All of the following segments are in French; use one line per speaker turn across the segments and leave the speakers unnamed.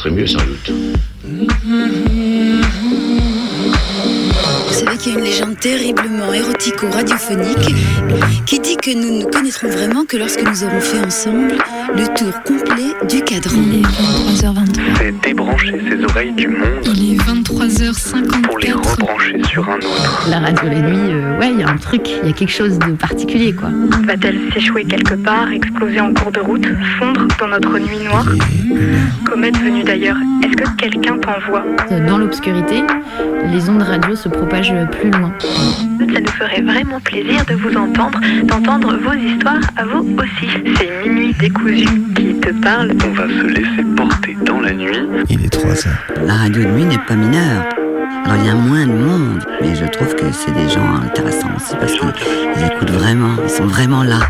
serait mieux sans doute.
Vous savez qu'il y a une légende terriblement érotico-radiophonique qui dit que nous ne connaîtrons vraiment que lorsque nous aurons fait ensemble le tour complet du cadran.
Il est 23h23.
C'est débrancher ses oreilles du monde
Il est 23h54.
pour les rebrancher sur un autre.
La radio la nuit, euh, ouais, il y a un truc, il y a quelque chose de particulier, quoi.
Va-t-elle s'échouer quelque part, exploser en cours de route, fondre dans notre nuit noire Comète venue d'ailleurs, est-ce que quelqu'un t'envoie
Euh, Dans l'obscurité, les ondes radio se propagent plus loin.
Ça nous ferait vraiment plaisir de vous entendre, d'entendre vos histoires à vous aussi. C'est Minuit décousu qui te parle.
On va se laisser porter dans la nuit.
Il est 3 heures.
La radio de nuit n'est pas mineure. Alors il y a moins de monde, mais je trouve que c'est des gens intéressants aussi parce qu'ils écoutent vraiment, ils sont vraiment là.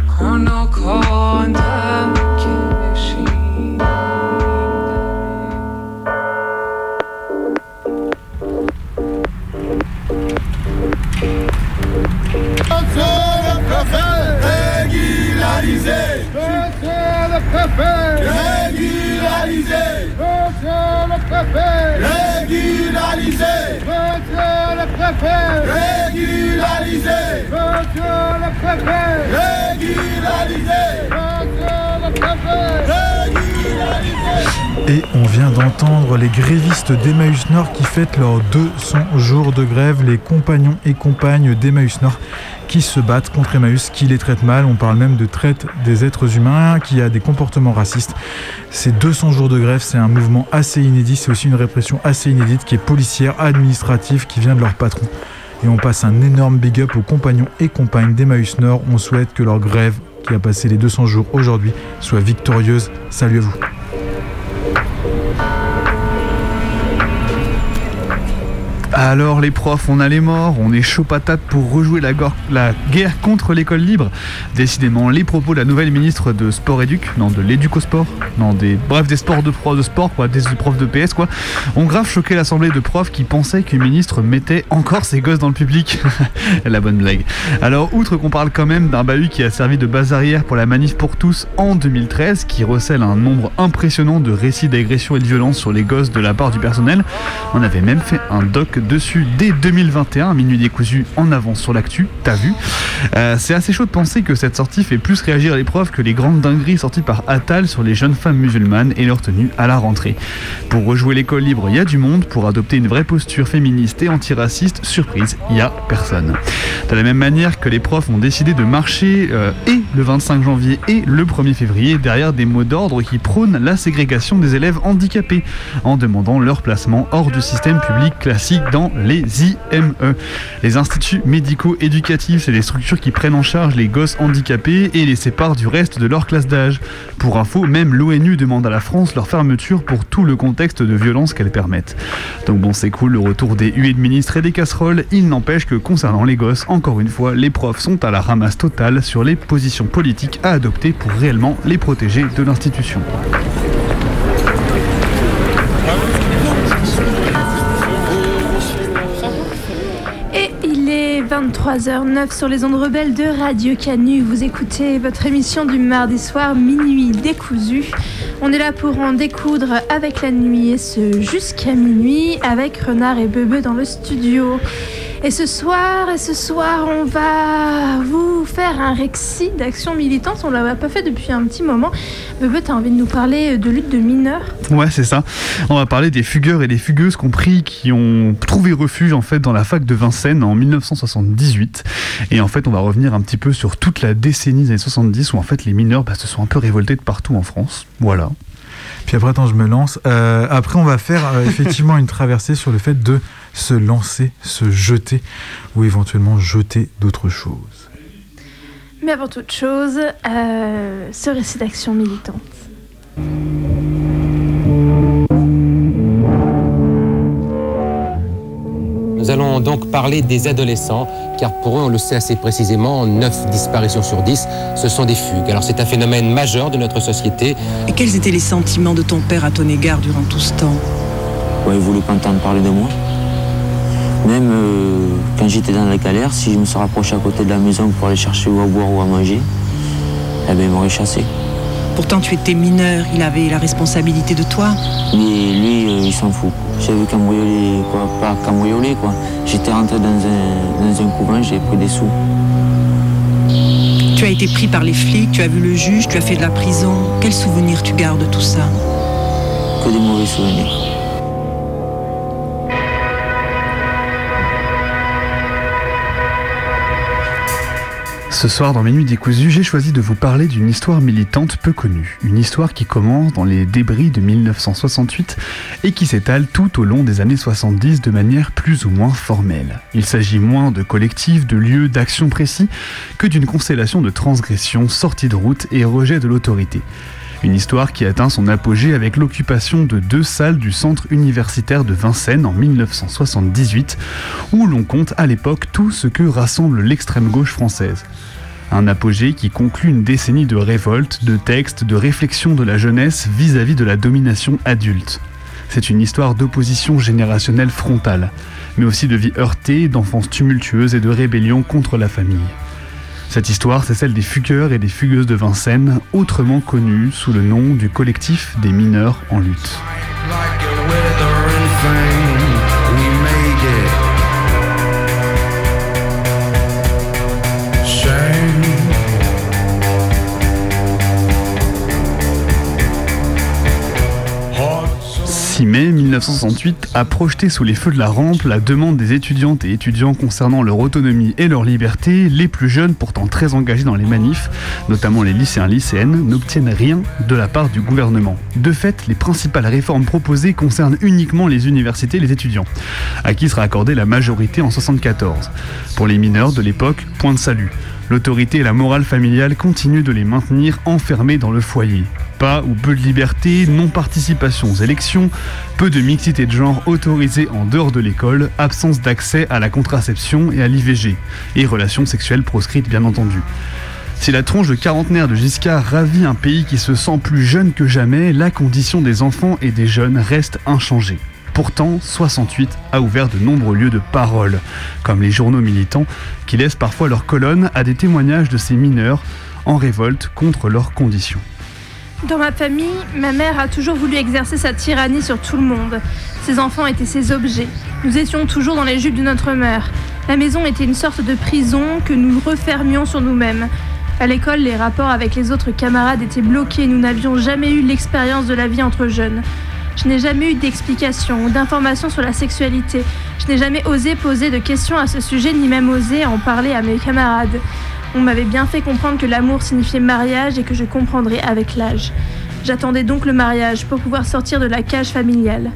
Et on vient d'entendre les grévistes d'Emmaüs Nord qui fêtent leurs 200 jours de grève, les compagnons et compagnes d'Emmaüs Nord qui se battent contre Emmaüs, qui les traite mal. On parle même de traite des êtres humains, qui a des comportements racistes. Ces 200 jours de grève, c'est un mouvement assez inédit, c'est aussi une répression assez inédite qui est policière, administrative, qui vient de leur patron. Et on passe un énorme big up aux compagnons et compagnes d'Emmaüs Nord. On souhaite que leur grève, qui a passé les 200 jours aujourd'hui, soit victorieuse. Salut à vous.
Alors les profs, on a les morts, on est chaud patate pour rejouer la, guerre contre l'école libre. Décidément, les propos de la nouvelle ministre de Sport Éduc, non de l'éduco-sport, non des bref des sports de pro de sport quoi, des profs de PS quoi, ont grave choqué l'assemblée de profs qui pensaient qu'une ministre mettait encore ses gosses dans le public. la bonne blague. Alors outre qu'on parle quand même d'un bahut qui a servi de base arrière pour la manif pour tous en 2013, qui recèle un nombre impressionnant de récits d'agression et de violence sur les gosses de la part du personnel, on avait même fait un doc dessus dès 2021, minuit décousu en avance sur l'actu, t'as vu Euh, C'est assez chaud de penser que cette sortie fait plus réagir les profs que les grandes dingueries sorties par Attal sur les jeunes femmes musulmanes et leur tenue à la rentrée. Pour rejouer l'école libre, il y a du monde, pour adopter une vraie posture féministe et antiraciste, surprise, il y a personne. De la même manière que les profs ont décidé de marcher euh, et le 25 janvier et le 1er février derrière des mots d'ordre qui prônent la ségrégation des élèves handicapés en demandant leur placement hors du système public classique dans les IME. Les instituts médicaux éducatifs, c'est des structures qui prennent en charge les gosses handicapés et les séparent du reste de leur classe d'âge. Pour info, même l'ONU demande à la France leur fermeture pour tout le contexte de violence qu'elles permettent. Donc bon, c'est cool le retour des huées de ministres et des casseroles. Il n'empêche que concernant les gosses, encore une fois, les profs sont à la ramasse totale sur les positions politiques à adopter pour réellement les protéger de l'institution.
Et il est 23h09 sur les ondes rebelles de Radio Canu. Vous écoutez votre émission du mardi soir, minuit décousu. On est là pour en découdre avec la nuit et ce jusqu'à minuit avec Renard et Bebe dans le studio. Et ce soir, et ce soir, on va vous faire un récit d'action militante. On l'a pas fait depuis un petit moment. Bebe, t'as envie de nous parler de lutte de mineurs?
Ouais, c'est ça. On va parler des fugueurs et des fugueuses compris qui ont trouvé refuge en fait dans la fac de Vincennes en 1978. Et en fait, on va revenir un petit peu sur toute la décennie des années 70 où en fait les mineurs bah, se sont un peu révoltés de partout en France. Voilà.
Puis après, attends, je me lance. Euh, après, on va faire euh, effectivement une traversée sur le fait de se lancer, se jeter ou éventuellement jeter d'autres choses.
Mais avant toute chose, euh, ce récit d'action militante.
Nous allons donc parler des adolescents, car pour eux, on le sait assez précisément, 9 disparitions sur 10, ce sont des fugues. Alors c'est un phénomène majeur de notre société.
Et quels étaient les sentiments de ton père à ton égard durant tout ce temps?
Vous avez voulu entendre parler de moi? Même euh, quand j'étais dans la galère, si je me suis rapproché à côté de la maison pour aller chercher ou à boire ou à manger, eh ben, il m'aurait chassé.
Pourtant, tu étais mineur, il avait la responsabilité de toi.
Mais lui, euh, il s'en fout. J'avais cambriolé, quoi, pas cambriolé, quoi. J'étais rentré dans un, dans un couvent, j'ai pris des sous.
Tu as été pris par les flics, tu as vu le juge, tu as fait de la prison. Quel souvenir tu gardes de tout ça?
Que des mauvais souvenirs.
Ce soir, dans Mes Nuits décousues, j'ai choisi de vous parler d'une histoire militante peu connue. Une histoire qui commence dans les débris de 1968 et qui s'étale tout au long des années 70 de manière plus ou moins formelle. Il s'agit moins de collectifs, de lieux, d'actions précis que d'une constellation de transgressions, sorties de route et rejet de l'autorité. Une histoire qui atteint son apogée avec l'occupation de deux salles du centre universitaire de Vincennes en 1978, où l'on compte à l'époque tout ce que rassemble l'extrême gauche française. Un apogée qui conclut une décennie de révolte, de textes, de réflexion de la jeunesse vis-à-vis de la domination adulte. C'est une histoire d'opposition générationnelle frontale, mais aussi de vie heurtée, d'enfance tumultueuse et de rébellion contre la famille. Cette histoire, c'est celle des fugueurs et des fugueuses de Vincennes, autrement connus sous le nom du collectif des mineurs en lutte. Mai 1968 a projeté sous les feux de la rampe la demande des étudiantes et étudiants concernant leur autonomie et leur liberté. Les plus jeunes, pourtant très engagés dans les manifs, notamment les lycéens lycéennes, n'obtiennent rien de la part du gouvernement. De fait, les principales réformes proposées concernent uniquement les universités et les étudiants, à qui sera accordée la majorité en 74. Pour les mineurs de l'époque, point de salut. L'autorité et la morale familiale continuent de les maintenir enfermés dans le foyer. Pas ou peu de liberté, non-participation aux élections, peu de mixité de genre autorisée en dehors de l'école, absence d'accès à la contraception et à l'IVG, et relations sexuelles proscrites bien entendu. Si la tronche de quarantenaire de Giscard ravit un pays qui se sent plus jeune que jamais, la condition des enfants et des jeunes reste inchangée. Pourtant, 68 a ouvert de nombreux lieux de parole, comme les journaux militants, qui laissent parfois leur colonne à des témoignages de ces mineurs en révolte contre leurs conditions.
Dans ma famille, ma mère a toujours voulu exercer sa tyrannie sur tout le monde. Ses enfants étaient ses objets. Nous étions toujours dans les jupes de notre mère. La maison était une sorte de prison que nous refermions sur nous-mêmes. À l'école, les rapports avec les autres camarades étaient bloqués. Nous n'avions jamais eu l'expérience de la vie entre jeunes. Je n'ai jamais eu d'explication ou d'informations sur la sexualité. Je n'ai jamais osé poser de questions à ce sujet, ni même osé en parler à mes camarades. On m'avait bien fait comprendre que l'amour signifiait mariage et que je comprendrais avec l'âge. J'attendais donc le mariage pour pouvoir sortir de la cage familiale.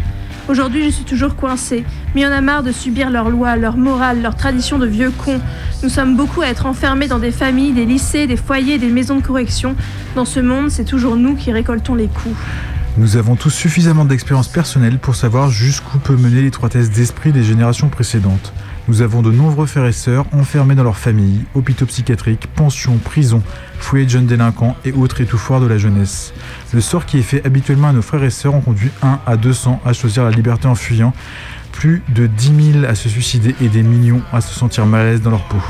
Aujourd'hui, je suis toujours coincée, mais en a marre de subir leurs lois, leurs morales, leurs traditions de vieux cons. Nous sommes beaucoup à être enfermés dans des familles, des lycées, des foyers, des maisons de correction. Dans ce monde, c'est toujours nous qui récoltons les coups.
Nous avons tous suffisamment d'expérience personnelle pour savoir jusqu'où peut mener l'étroitesse d'esprit des générations précédentes. Nous avons de nombreux frères et sœurs enfermés dans leur famille, hôpitaux psychiatriques, pensions, prisons, foyers de jeunes délinquants et autres étouffoirs de la jeunesse. Le sort qui est fait habituellement à nos frères et sœurs en conduit 1 à 200 à choisir la liberté en fuyant, plus de 10 000 à se suicider et des millions à se sentir mal à l'aise dans leur peau.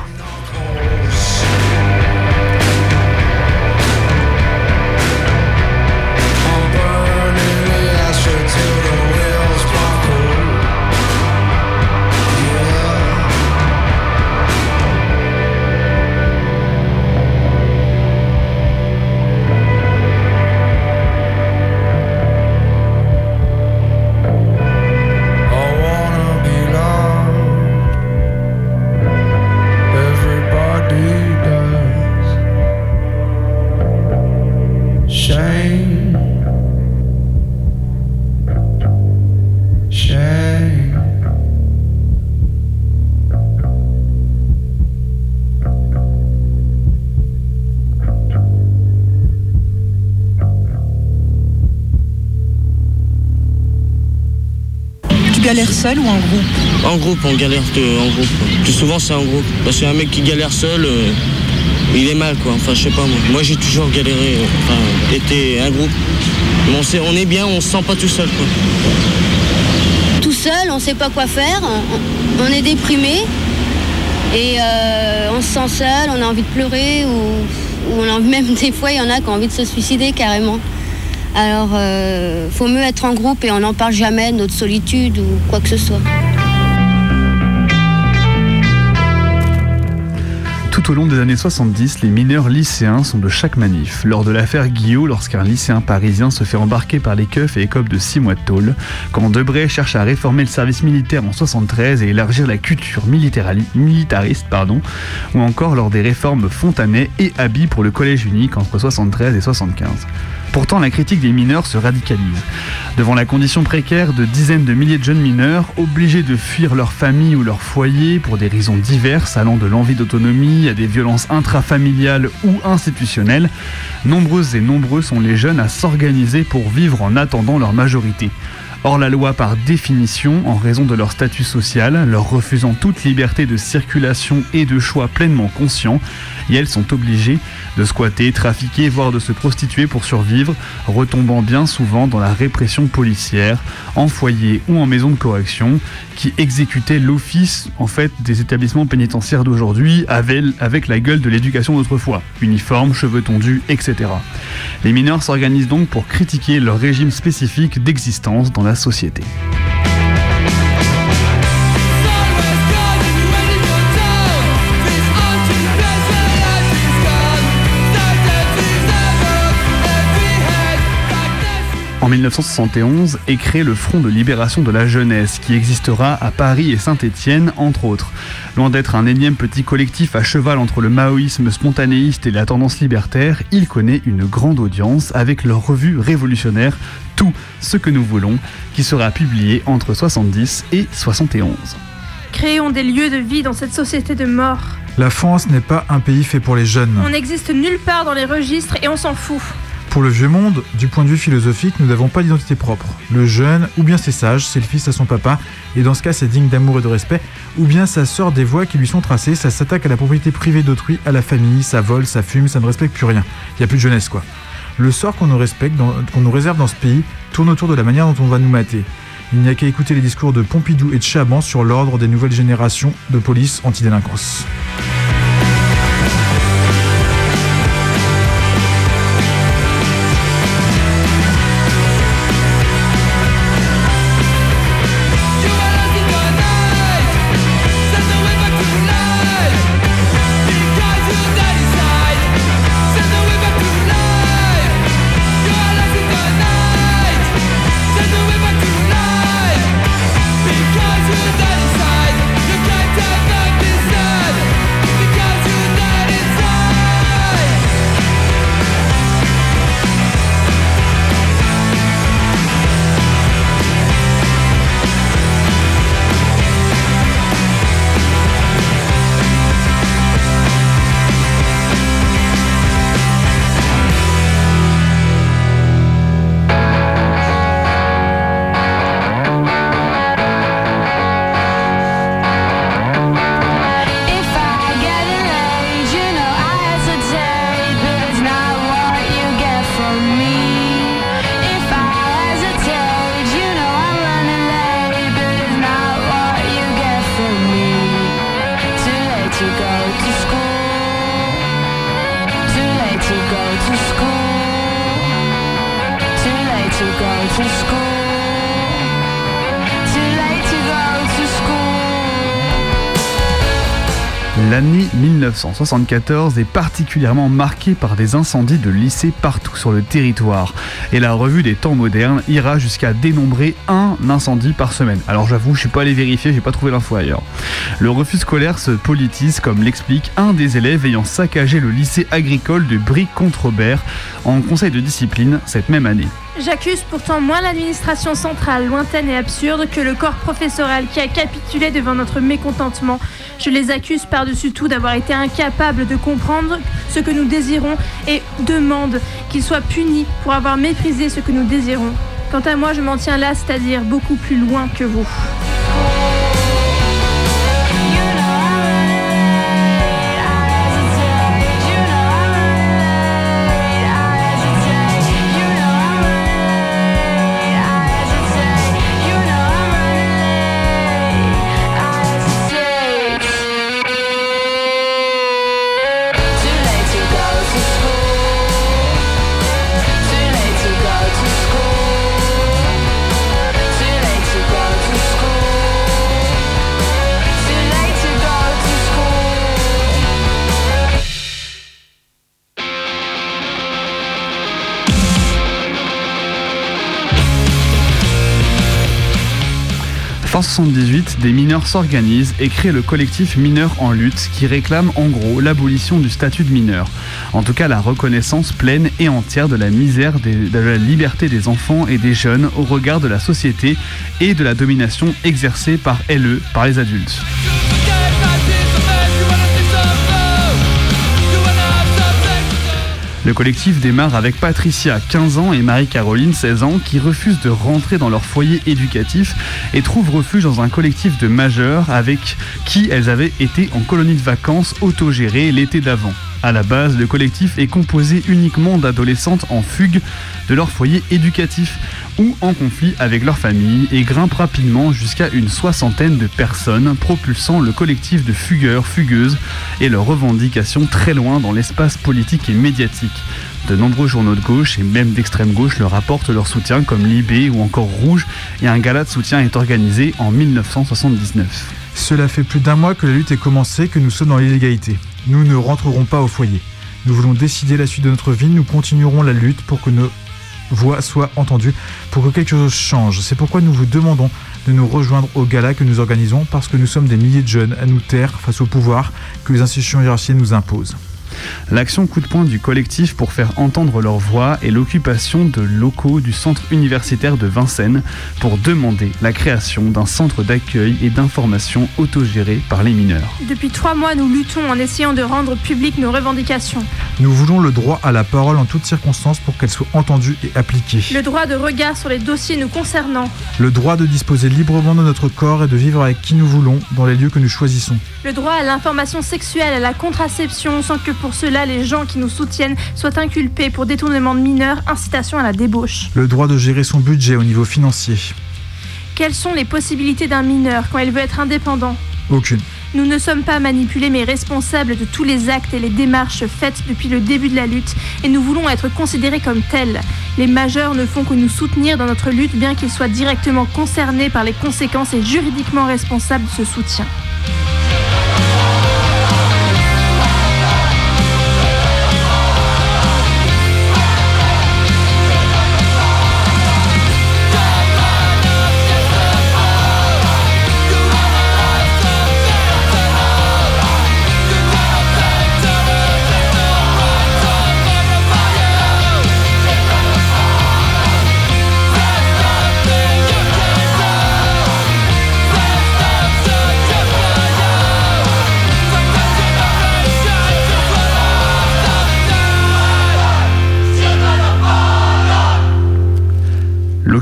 Galères seul ou en groupe
En groupe, on galère de- en groupe. Plus souvent, c'est en groupe. Parce qu'un mec qui galère seul, euh, il est mal, quoi. Enfin, je sais pas, moi. Moi, j'ai toujours galéré, euh, enfin, été un groupe. Mais on, sait, on est bien, on se sent pas tout seul, quoi.
Tout seul, on sait pas quoi faire, on, on est déprimé et euh, on se sent seul, on a envie de pleurer ou, ou on a, même des fois il y en a qui ont envie de se suicider carrément. Alors euh, faut mieux être en groupe et on n'en parle jamais notre solitude ou quoi que ce soit.
Tout au long des années 70, les mineurs lycéens sont de chaque manif. Lors de l'affaire Guillaume, lorsqu'un lycéen parisien se fait embarquer par les keufs et écope de 6 mois de tôle, quand Debray cherche à réformer le service militaire en 73 et élargir la culture militari- militariste, pardon, ou encore lors des réformes Fontanet et Abi pour le collège unique entre 73 et 75. Pourtant, la critique des mineurs se radicalise. Devant la condition précaire de dizaines de milliers de jeunes mineurs, obligés de fuir leur famille ou leur foyer pour des raisons diverses, allant de l'envie d'autonomie à des violences intrafamiliales ou institutionnelles, nombreuses et nombreux sont les jeunes à s'organiser pour vivre en attendant leur majorité. Hors la loi par définition, en raison de leur statut social, leur refusant toute liberté de circulation et de choix pleinement conscients, et elles sont obligées de squatter, trafiquer, voire de se prostituer pour survivre, retombant bien souvent dans la répression policière, en foyer ou en maison de correction, qui exécutait l'office en fait des établissements pénitentiaires d'aujourd'hui avec, la gueule de l'éducation d'autrefois, uniforme, cheveux tondus, etc. Les mineurs s'organisent donc pour critiquer leur régime spécifique d'existence dans la société. 1971 est créé le Front de libération de la jeunesse qui existera à Paris et Saint-Étienne entre autres. Loin d'être un énième petit collectif à cheval entre le maoïsme spontanéiste et la tendance libertaire, il connaît une grande audience avec leur revue révolutionnaire Tout ce que nous voulons qui sera publiée entre 70 et 71.
Créons des lieux de vie dans cette société de mort.
La France n'est pas un pays fait pour les jeunes.
On n'existe nulle part dans les registres et on s'en fout.
Pour le vieux monde, du point de vue philosophique, nous n'avons pas d'identité propre. Le jeune, ou bien c'est sage, c'est le fils à son papa, et dans ce cas c'est digne d'amour et de respect, ou bien ça sort des voies qui lui sont tracées, ça s'attaque à la propriété privée d'autrui, à la famille, ça vole, ça fume, ça ne respecte plus rien. Il n'y a plus de jeunesse quoi. Le sort qu'on nous respecte, réserve dans ce pays, tourne autour de la manière dont on va nous mater. Il n'y a qu'à écouter les discours de Pompidou et de Chaban sur l'ordre des nouvelles générations de police antidélinquance.
L'année 1974 est particulièrement marquée par des incendies de lycées partout sur le territoire. Et la revue des temps modernes ira jusqu'à dénombrer un incendie par semaine. Alors j'avoue, je suis pas allé vérifier, j'ai pas trouvé l'info ailleurs. Le refus scolaire se politise, comme l'explique un des élèves ayant saccagé le lycée agricole de Bric-contre-Robert en conseil de discipline cette même année.
J'accuse pourtant moins l'administration centrale, lointaine et absurde, que le corps professoral qui a capitulé devant notre mécontentement. Je les accuse par-dessus tout d'avoir été incapables de comprendre ce que nous désirons et demande qu'ils soient punis pour avoir méprisé ce que nous désirons. Quant à moi, je m'en tiens là, c'est-à-dire beaucoup plus loin que vous.
Fin 78, des mineurs s'organisent et créent le collectif Mineurs en lutte qui réclame en gros l'abolition du statut de mineur. En tout cas, la reconnaissance pleine et entière de la misère, de la liberté des enfants et des jeunes au regard de la société et de la domination exercée par LE, par les adultes. Le collectif démarre avec Patricia, 15 ans, et Marie-Caroline, 16 ans, qui refusent de rentrer dans leur foyer éducatif et trouvent refuge dans un collectif de majeurs avec qui elles avaient été en colonie de vacances autogérée l'été d'avant. À la base, le collectif est composé uniquement d'adolescentes en fugue de leur foyer éducatif ou en conflit avec leur famille et grimpe rapidement jusqu'à une soixantaine de personnes, propulsant le collectif de fugueurs, fugueuses et leurs revendications très loin dans l'espace politique et médiatique. De nombreux journaux de gauche et même d'extrême gauche leur apportent leur soutien comme Libé ou encore Rouge et un gala de soutien est organisé en 1979.
Cela fait plus d'un mois que la lutte est commencée, que nous sommes dans l'illégalité. Nous ne rentrerons pas au foyer. Nous voulons décider la suite de notre vie, nous continuerons la lutte pour que nos voix soient entendues, pour que quelque chose change. C'est pourquoi nous vous demandons de nous rejoindre au gala que nous organisons, parce que nous sommes des milliers de jeunes à nous taire face au pouvoir que les institutions hiérarchiques nous imposent.
L'action coup de poing du collectif pour faire entendre leur voix est l'occupation de locaux du centre universitaire de Vincennes pour demander la création d'un centre d'accueil et d'information autogéré par les mineurs.
Depuis trois mois, nous luttons en essayant de rendre publiques nos revendications.
Nous voulons le droit à la parole en toutes circonstances pour qu'elle soit entendue et appliquée.
Le droit de regard sur les dossiers nous concernant.
Le droit de disposer librement de notre corps et de vivre avec qui nous voulons dans les lieux que nous choisissons.
Le droit à l'information sexuelle, à la contraception, sans que pour cela les gens qui nous soutiennent soient inculpés pour détournement de mineurs, incitation à la débauche.
Le droit de gérer son budget au niveau financier.
Quelles sont les possibilités d'un mineur quand il veut être indépendant?
Aucune.
Nous ne sommes pas manipulés mais responsables de tous les actes et les démarches faites depuis le début de la lutte et nous voulons être considérés comme tels. Les majeurs ne font que nous soutenir dans notre lutte bien qu'ils soient directement concernés par les conséquences et juridiquement responsables de ce soutien.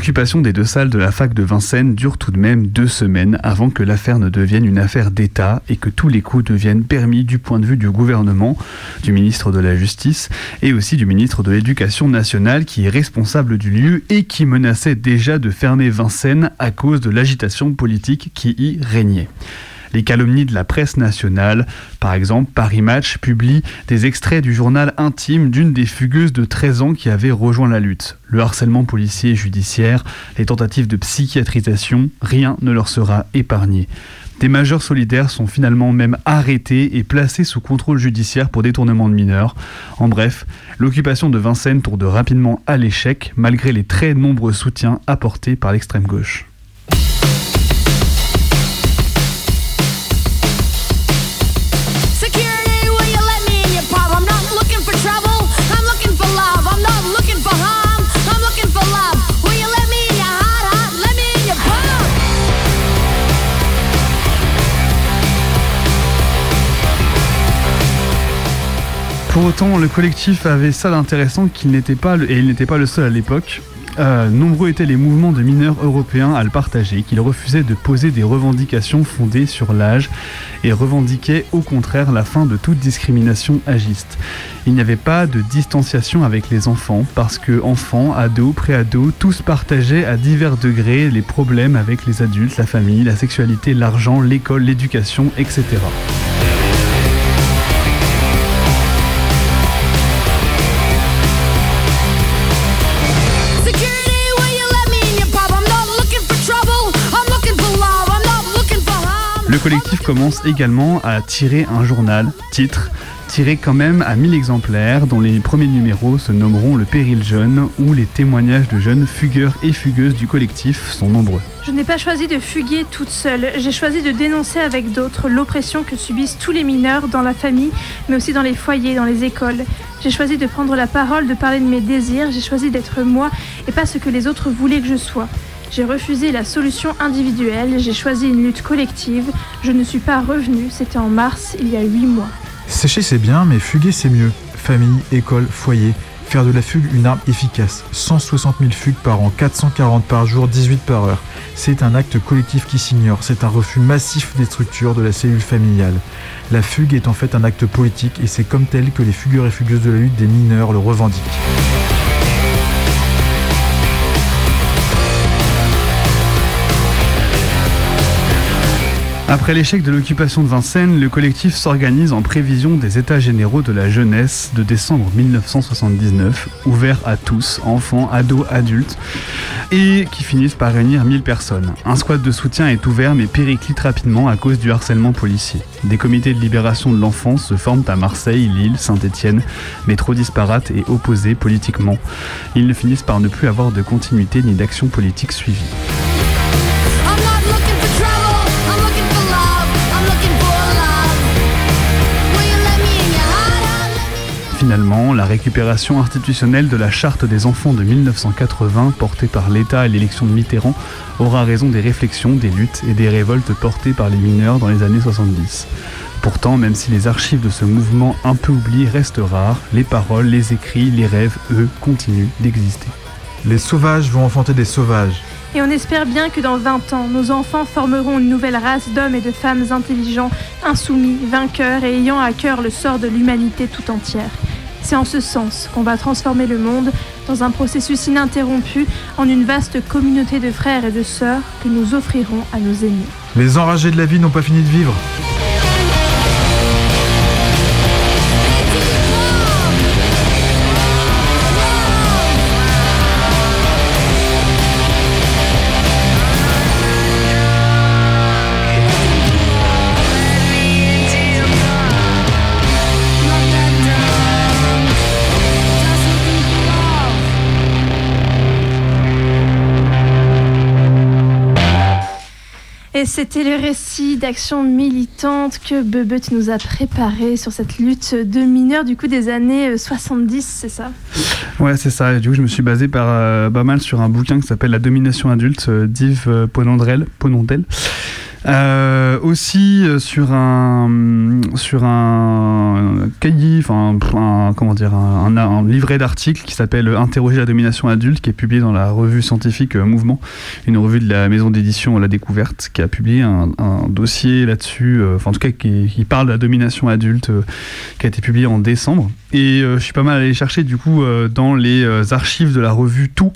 L'occupation des deux salles de la fac de Vincennes dure tout de même deux semaines avant que l'affaire ne devienne une affaire d'État et que tous les coups deviennent permis du point de vue du gouvernement, du ministre de la Justice et aussi du ministre de l'Éducation nationale qui est responsable du lieu et qui menaçait déjà de fermer Vincennes à cause de l'agitation politique qui y régnait les calomnies de la presse nationale. Par exemple, Paris Match publie des extraits du journal intime d'une des fugueuses de 13 ans qui avait rejoint la lutte. Le harcèlement policier et judiciaire, les tentatives de psychiatrisation, rien ne leur sera épargné. Des majeurs solidaires sont finalement même arrêtés et placés sous contrôle judiciaire pour détournement de mineurs. En bref, l'occupation de Vincennes tourne rapidement à l'échec malgré les très nombreux soutiens apportés par l'extrême gauche. Pour autant, le collectif avait ça d'intéressant qu'il n'était pas, le- et il n'était pas le seul à l'époque. Euh, nombreux étaient les mouvements de mineurs européens à le partager, qu'ils refusaient de poser des revendications fondées sur l'âge et revendiquaient au contraire la fin de toute discrimination agiste. Il n'y avait pas de distanciation avec les enfants parce que enfants, ados, préados, tous partageaient à divers degrés les problèmes avec les adultes, la famille, la sexualité, l'argent, l'école, l'éducation, etc. collectif commence également à tirer un journal, titre, tiré quand même à 1000 exemplaires, dont les premiers numéros se nommeront Le Péril Jeune, où les témoignages de jeunes fugueurs et fugueuses du collectif sont nombreux.
Je n'ai pas choisi de fuguer toute seule, j'ai choisi de dénoncer avec d'autres l'oppression que subissent tous les mineurs dans la famille, mais aussi dans les foyers, dans les écoles. J'ai choisi de prendre la parole, de parler de mes désirs, j'ai choisi d'être moi et pas ce que les autres voulaient que je sois. J'ai refusé la solution individuelle, j'ai choisi une lutte collective, je ne suis pas revenue, c'était en mars, il y a huit mois.
Sécher c'est bien, mais fuguer c'est mieux. Famille, école, foyer. Faire de la fugue une arme efficace. 160 000 fugues par an, 440 par jour, 18 par heure. C'est un acte collectif qui s'ignore. C'est un refus massif des structures de la cellule familiale. La fugue est en fait un acte politique et c'est comme tel que les fugueurs et fugueuses de la lutte des mineurs le revendiquent.
Après l'échec de l'occupation de Vincennes, le collectif s'organise en prévision des États généraux de la jeunesse de décembre 1979, ouverts à tous, enfants, ados, adultes, et qui finissent par réunir 1000 personnes. Un squad de soutien est ouvert mais périclite rapidement à cause du harcèlement policier. Des comités de libération de l'enfance se forment à Marseille, Lille, Saint-Étienne, mais trop disparates et opposés politiquement. Ils ne finissent par ne plus avoir de continuité ni d'action politique suivie. Finalement, la récupération institutionnelle de la charte des enfants de 1980, portée par l'État à l'élection de Mitterrand, aura raison des réflexions, des luttes et des révoltes portées par les mineurs dans les années 70. Pourtant, même si les archives de ce mouvement un peu oublié restent rares, les paroles, les écrits, les rêves, eux, continuent d'exister.
Les sauvages vont enfanter des sauvages.
Et on espère bien que dans 20 ans, nos enfants formeront une nouvelle race d'hommes et de femmes intelligents, insoumis, vainqueurs et ayant à cœur le sort de l'humanité tout entière. C'est en ce sens qu'on va transformer le monde dans un processus ininterrompu en une vaste communauté de frères et de sœurs que nous offrirons à nos aînés.
Les enragés de la vie n'ont pas fini de vivre.
C'était le récit d'action militante que Bebet nous a préparé sur cette lutte de mineurs du coup des années euh, 70, c'est ça?
Ouais, c'est ça. Du coup, je me suis basé par, euh, pas mal sur un bouquin qui s'appelle La domination adulte euh, d'Yves euh, Ponondrel. Ponondel. Euh, aussi euh, sur un sur un cahier, enfin comment dire, un, livret d'articles qui s'appelle Interroger la domination adulte, qui est publié dans la revue scientifique euh, Mouvement, une revue de la maison d'édition La Découverte, qui a publié un, dossier là-dessus, enfin en tout cas qui, parle de la domination adulte, qui a été publié en décembre. Et je suis pas mal allé chercher du coup dans les archives de la revue Tout,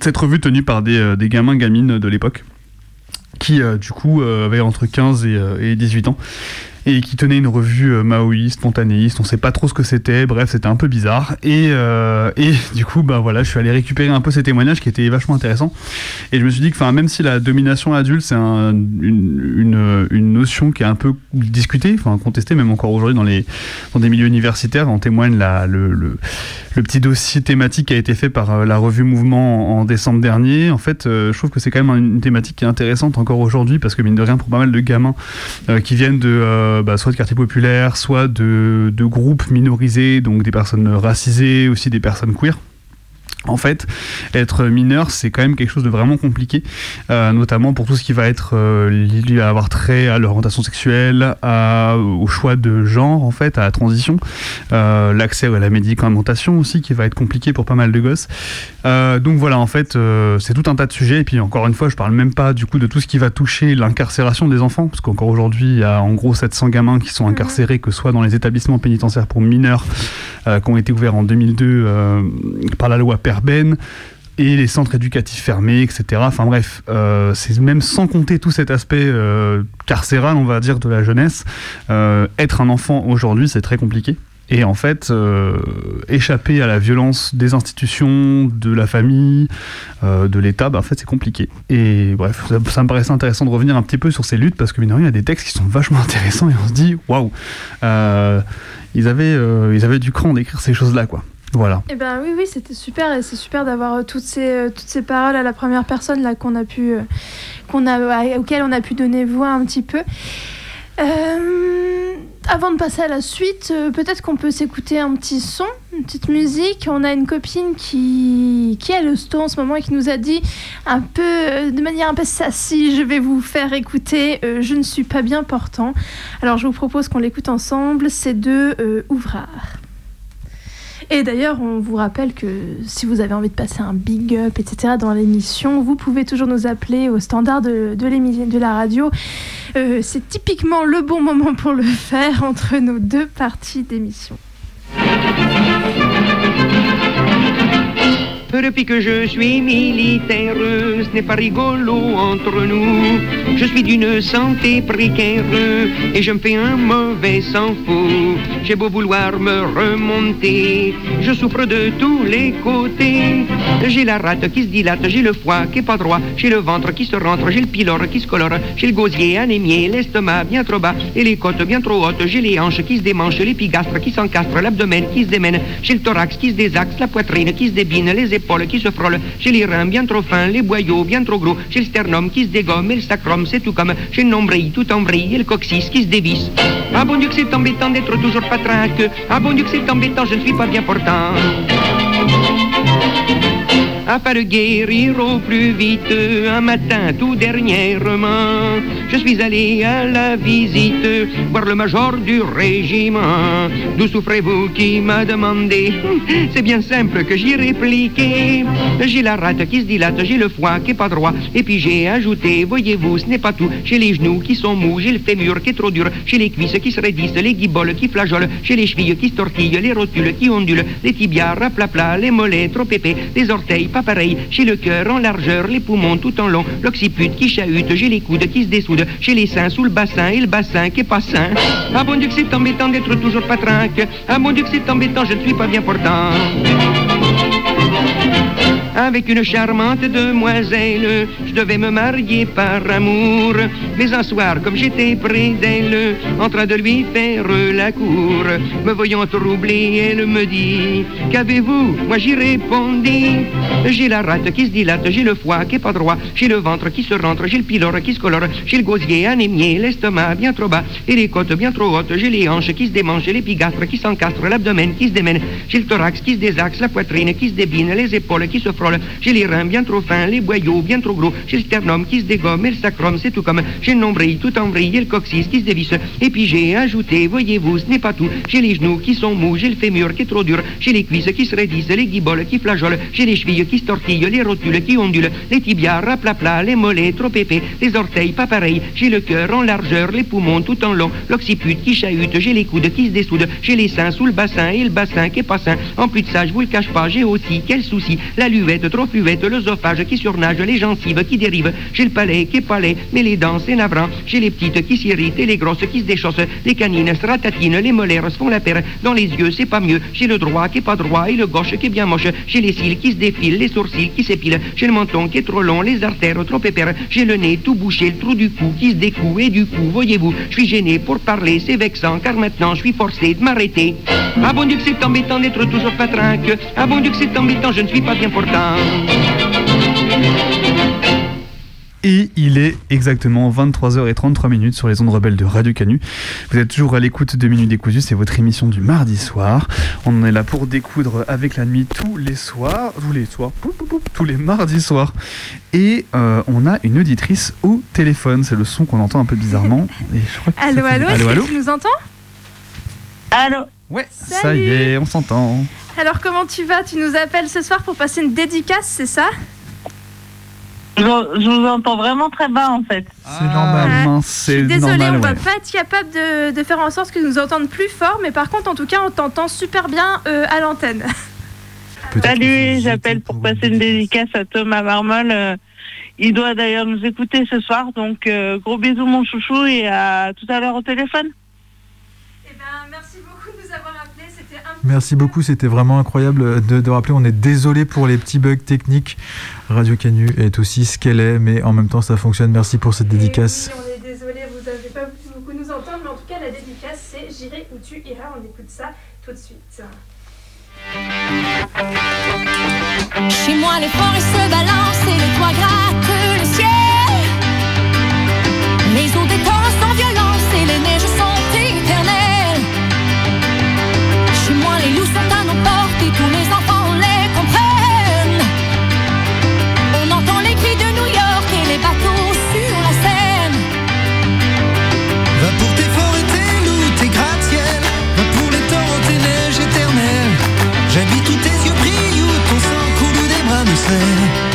cette revue tenue par des, des gamins gamines de l'époque qui euh, du coup euh, avait entre 15 et, euh, et 18 ans et qui tenait une revue euh, maoïste, spontanéiste, on sait pas trop ce que c'était, bref c'était un peu bizarre et, euh, du coup bah voilà je suis allé récupérer un peu ces témoignages qui étaient vachement intéressants et je me suis dit que enfin même si la domination adulte c'est un- une, notion qui est un peu discutée, enfin contestée même encore aujourd'hui dans les dans des milieux universitaires, en témoigne la, le, le petit dossier thématique qui a été fait par euh, la revue Mouvement en, décembre dernier. En fait, euh, je trouve que c'est quand même une thématique qui est intéressante encore aujourd'hui parce que mine de rien, pour pas mal de gamins euh, qui viennent de bah, soit de quartiers populaires, soit de groupes minorisés, donc des personnes racisées, aussi des personnes queer. En fait, être mineur, c'est quand même quelque chose de vraiment compliqué, euh, notamment pour tout ce qui va être euh, lié à avoir trait à l'orientation sexuelle, à- au choix de genre, en fait, à la transition, euh, l'accès à la médicamentation aussi, qui va être compliqué pour pas mal de gosses. Euh, donc voilà, en fait, c'est tout un tas de sujets. Et puis encore une fois, je parle même pas du coup de tout ce qui va toucher l'incarcération des enfants, parce qu'encore aujourd'hui, il y a en gros 700 gamins qui sont incarcérés, que ce soit dans les établissements pénitentiaires pour mineurs, qui ont été ouverts en 2002 euh, par la loi Et les centres éducatifs fermés, etc. Enfin bref, euh, c'est même sans compter tout cet aspect euh, carcéral, on va dire, de la jeunesse. Euh, être un enfant aujourd'hui, c'est très compliqué. Et en fait, échapper à la violence des institutions, de la famille, de l'État, bah, en fait, c'est compliqué. Et bref, ça, ça me paraissait intéressant de revenir un petit peu sur ces luttes parce que, mine de rien, il y a des textes qui sont vachement intéressants et on se dit, waouh, ils, avaient, ils avaient du cran d'écrire ces choses-là, quoi. Voilà.
Eh ben oui, oui, c'était super et c'est super d'avoir euh, toutes ces euh, toutes ces paroles à la première personne là qu'on a pu euh, qu'on a on a pu donner voix un petit peu. Avant de passer à la suite, peut-être qu'on peut s'écouter un petit son, une petite musique. On a une copine qui qui a le sto en ce moment et qui nous a dit un peu de manière un peu sassy, je vais vous faire écouter Je ne suis pas bien portant. Alors je vous propose qu'on l'écoute ensemble. C'est de euh. Et d'ailleurs, on vous rappelle que si vous avez envie de passer un big up, etc., dans l'émission, vous pouvez toujours nous appeler au standard de, de, de la radio. Euh, c'est typiquement le bon moment pour le faire entre nos deux parties d'émission.
Depuis que je suis militaire, ce n'est pas rigolo entre nous. Je suis d'une santé précaire et je me fais un mauvais sang fou. J'ai beau vouloir me remonter, je souffre de tous les côtés. J'ai la rate qui se dilate, j'ai le foie qui est pas droit, j'ai le ventre qui se rentre, j'ai le pylore qui se colore, j'ai le gosier anémié, l'estomac bien trop bas et les côtes bien trop hautes, j'ai les hanches qui se démanchent, l'épigastre qui s'encastre, l'abdomen qui se démène, j'ai le thorax qui se désaxe, la poitrine qui se débine, les épaules qui se frôlent, j'ai les reins bien trop fins, les boyaux bien trop gros, j'ai le sternum qui se dégomme et le sacrum c'est tout comme, j'ai le nombril tout en et le coccyx qui se dévisse. Ah bon Dieu que c'est embêtant d'être toujours patrinque, ah bon Dieu que c'est embêtant, je ne suis pas bien portant. Afin de guérir au plus vite, un matin tout dernièrement, je suis allé à la visite, voir le major du régiment. D'où souffrez-vous qui m'a demandé? C'est bien simple que j'y répliqué. J'ai la rate qui se dilate, j'ai le foie qui est pas droit, et puis j'ai ajouté, voyez-vous, ce n'est pas tout. J'ai les genoux qui sont mous, j'ai le fémur qui est trop dur, j'ai les cuisses qui se raidissent, les guiboles qui flageolent, j'ai les chevilles qui se tortillent, les rotules qui ondulent, les tibias raplapla, les mollets trop épais, les orteils pas pareils, j'ai le cœur en largeur, les poumons tout en long, l'occiput qui chahute, j'ai les coudes qui se dessoudent, j'ai les seins sous le bassin et le bassin qui est pas sain. Ah bon Dieu que c'est embêtant d'être toujours patrinque, ah bon Dieu que c'est embêtant, je ne suis pas bien portant. Avec une charmante demoiselle, je devais me marier par amour. Mais un soir, comme j'étais près d'elle, en train de lui faire la cour, me voyant troublé, elle me dit Qu'avez-vous? Moi j'y répondis J'ai la rate qui se dilate, j'ai le foie qui est pas droit, j'ai le ventre qui se rentre, j'ai le pylore qui se colore, j'ai le gosier anémié, l'estomac bien trop bas et les côtes bien trop hautes, j'ai les hanches qui se démangent, l'épigastre qui s'encastre, l'abdomen qui se démène, j'ai le thorax qui se désaxe, la poitrine qui se débine, les épaules qui se j'ai les reins bien trop fins, les boyaux bien trop gros, j'ai le sternum qui se dégomme et le sacrum c'est tout comme, j'ai le nombril tout en vrille et le coccyx qui se dévisse, et puis j'ai ajouté, voyez-vous, ce n'est pas tout, j'ai les genoux qui sont mous, j'ai le fémur qui est trop dur, j'ai les cuisses qui se raidissent, les guiboles qui flageolent, j'ai les chevilles qui se tortillent, les rotules qui ondulent, les tibias raplapla, les mollets trop épais, les orteils pas pareils, j'ai le cœur en largeur, les poumons tout en long, l'occiput qui chahute, j'ai les coudes qui se dessoudent, j'ai les seins sous le bassin et le bassin qui est pas sain. En plus de ça, je vous le cache pas, j'ai aussi, quel souci, la luette trop fuvette, l'œsophage qui surnage, les gencives qui dérivent, j'ai le palais qui est palais, mais les dents c'est navrant, j'ai les petites qui s'irritent et les grosses qui se déchaussent, les canines se ratatinent, les molaires se font la paire, dans les yeux c'est pas mieux, j'ai le droit qui est pas droit et le gauche qui est bien moche, j'ai les cils qui se défilent, les sourcils qui s'épilent, j'ai le menton qui est trop long, les artères trop épères, j'ai le nez tout bouché, le trou du cou qui se découe et du coup, voyez-vous, je suis gêné pour parler, c'est vexant car maintenant je suis forcé de m'arrêter. Ah bon Dieu que c'est embêtant d'être toujours patrinque, ah bon Dieu que c'est embêtant, je ne suis pas bien portant.
Et il est exactement 23h33 minutes sur les ondes rebelles de Radio Canu. Vous êtes toujours à l'écoute de Minuit Décousu, c'est votre émission du mardi soir. On est là pour découdre avec la nuit tous les soirs, tous les soirs, tous les mardis soirs. Et euh, on a une auditrice au téléphone, c'est le son qu'on entend un peu bizarrement. Et je crois que
Allô, allô, est-ce que tu nous entends?
Allô?
Ouais, ça y est, on s'entend.
Alors comment tu vas? Tu nous appelles ce soir pour passer une dédicace, c'est ça?
Je, je vous entends vraiment très bas en fait.
C'est normal, mince, c'est
Désolée,
normal.
on va
ouais.
pas être capable de, de faire en sorte que nous entendre plus fort, mais par contre, en tout cas, on t'entend super bien euh, à l'antenne.
Salut, j'appelle pour passer une dédicace à Thomas Marmol. euh, il doit d'ailleurs nous écouter ce soir, donc euh, gros bisous mon chouchou et à tout à l'heure au téléphone.
merci beaucoup de nous avoir appelés, c'était un
Merci beaucoup, c'était vraiment incroyable de, de rappeler. On est désolé pour les petits bugs techniques. Radio Canu est aussi ce qu'elle est, mais en même temps ça fonctionne. Merci pour cette dédicace.
on est désolé, vous n'avez pas pu beaucoup nous entendre, mais en tout cas, la dédicace, c'est J'irai où tu iras. On écoute ça tout de suite.
Chez moi, les forêts se balancent et les toits grattent le ciel. Les eaux des sans
où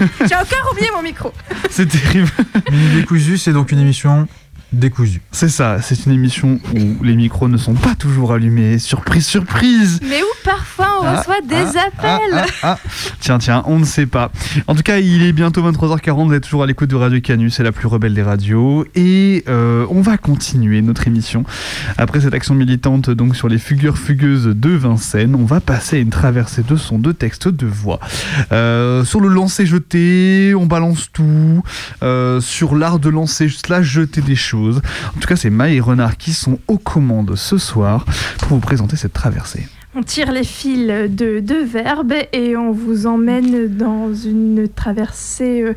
J'ai encore oublié mon micro.
C'est terrible.
Minuit décousu, c'est donc une émission décousu.
C'est ça, c'est une émission où les micros ne sont pas toujours allumés. Surprise, surprise
Mais où parfois on
Ah,
reçoit des
ah,
appels
ah, ah. Tiens, tiens, on ne sait pas. En tout cas, il est bientôt 23h40, vous êtes toujours à l'écoute de Radio Canu, c'est la plus rebelle des radios. Et euh, on va continuer notre émission. Après cette action militante donc sur les fugueurs fugueuses de Vincennes, on va passer à une traversée de sons, de textes, de voix. Euh, sur le lancer-jeter, on balance tout. Euh, sur l'art de lancer slash jeter des choses. En tout cas, c'est Maë et Renard qui sont aux commandes ce soir pour vous présenter cette traversée.
On tire les fils de deux verbes et on vous emmène dans une traversée euh,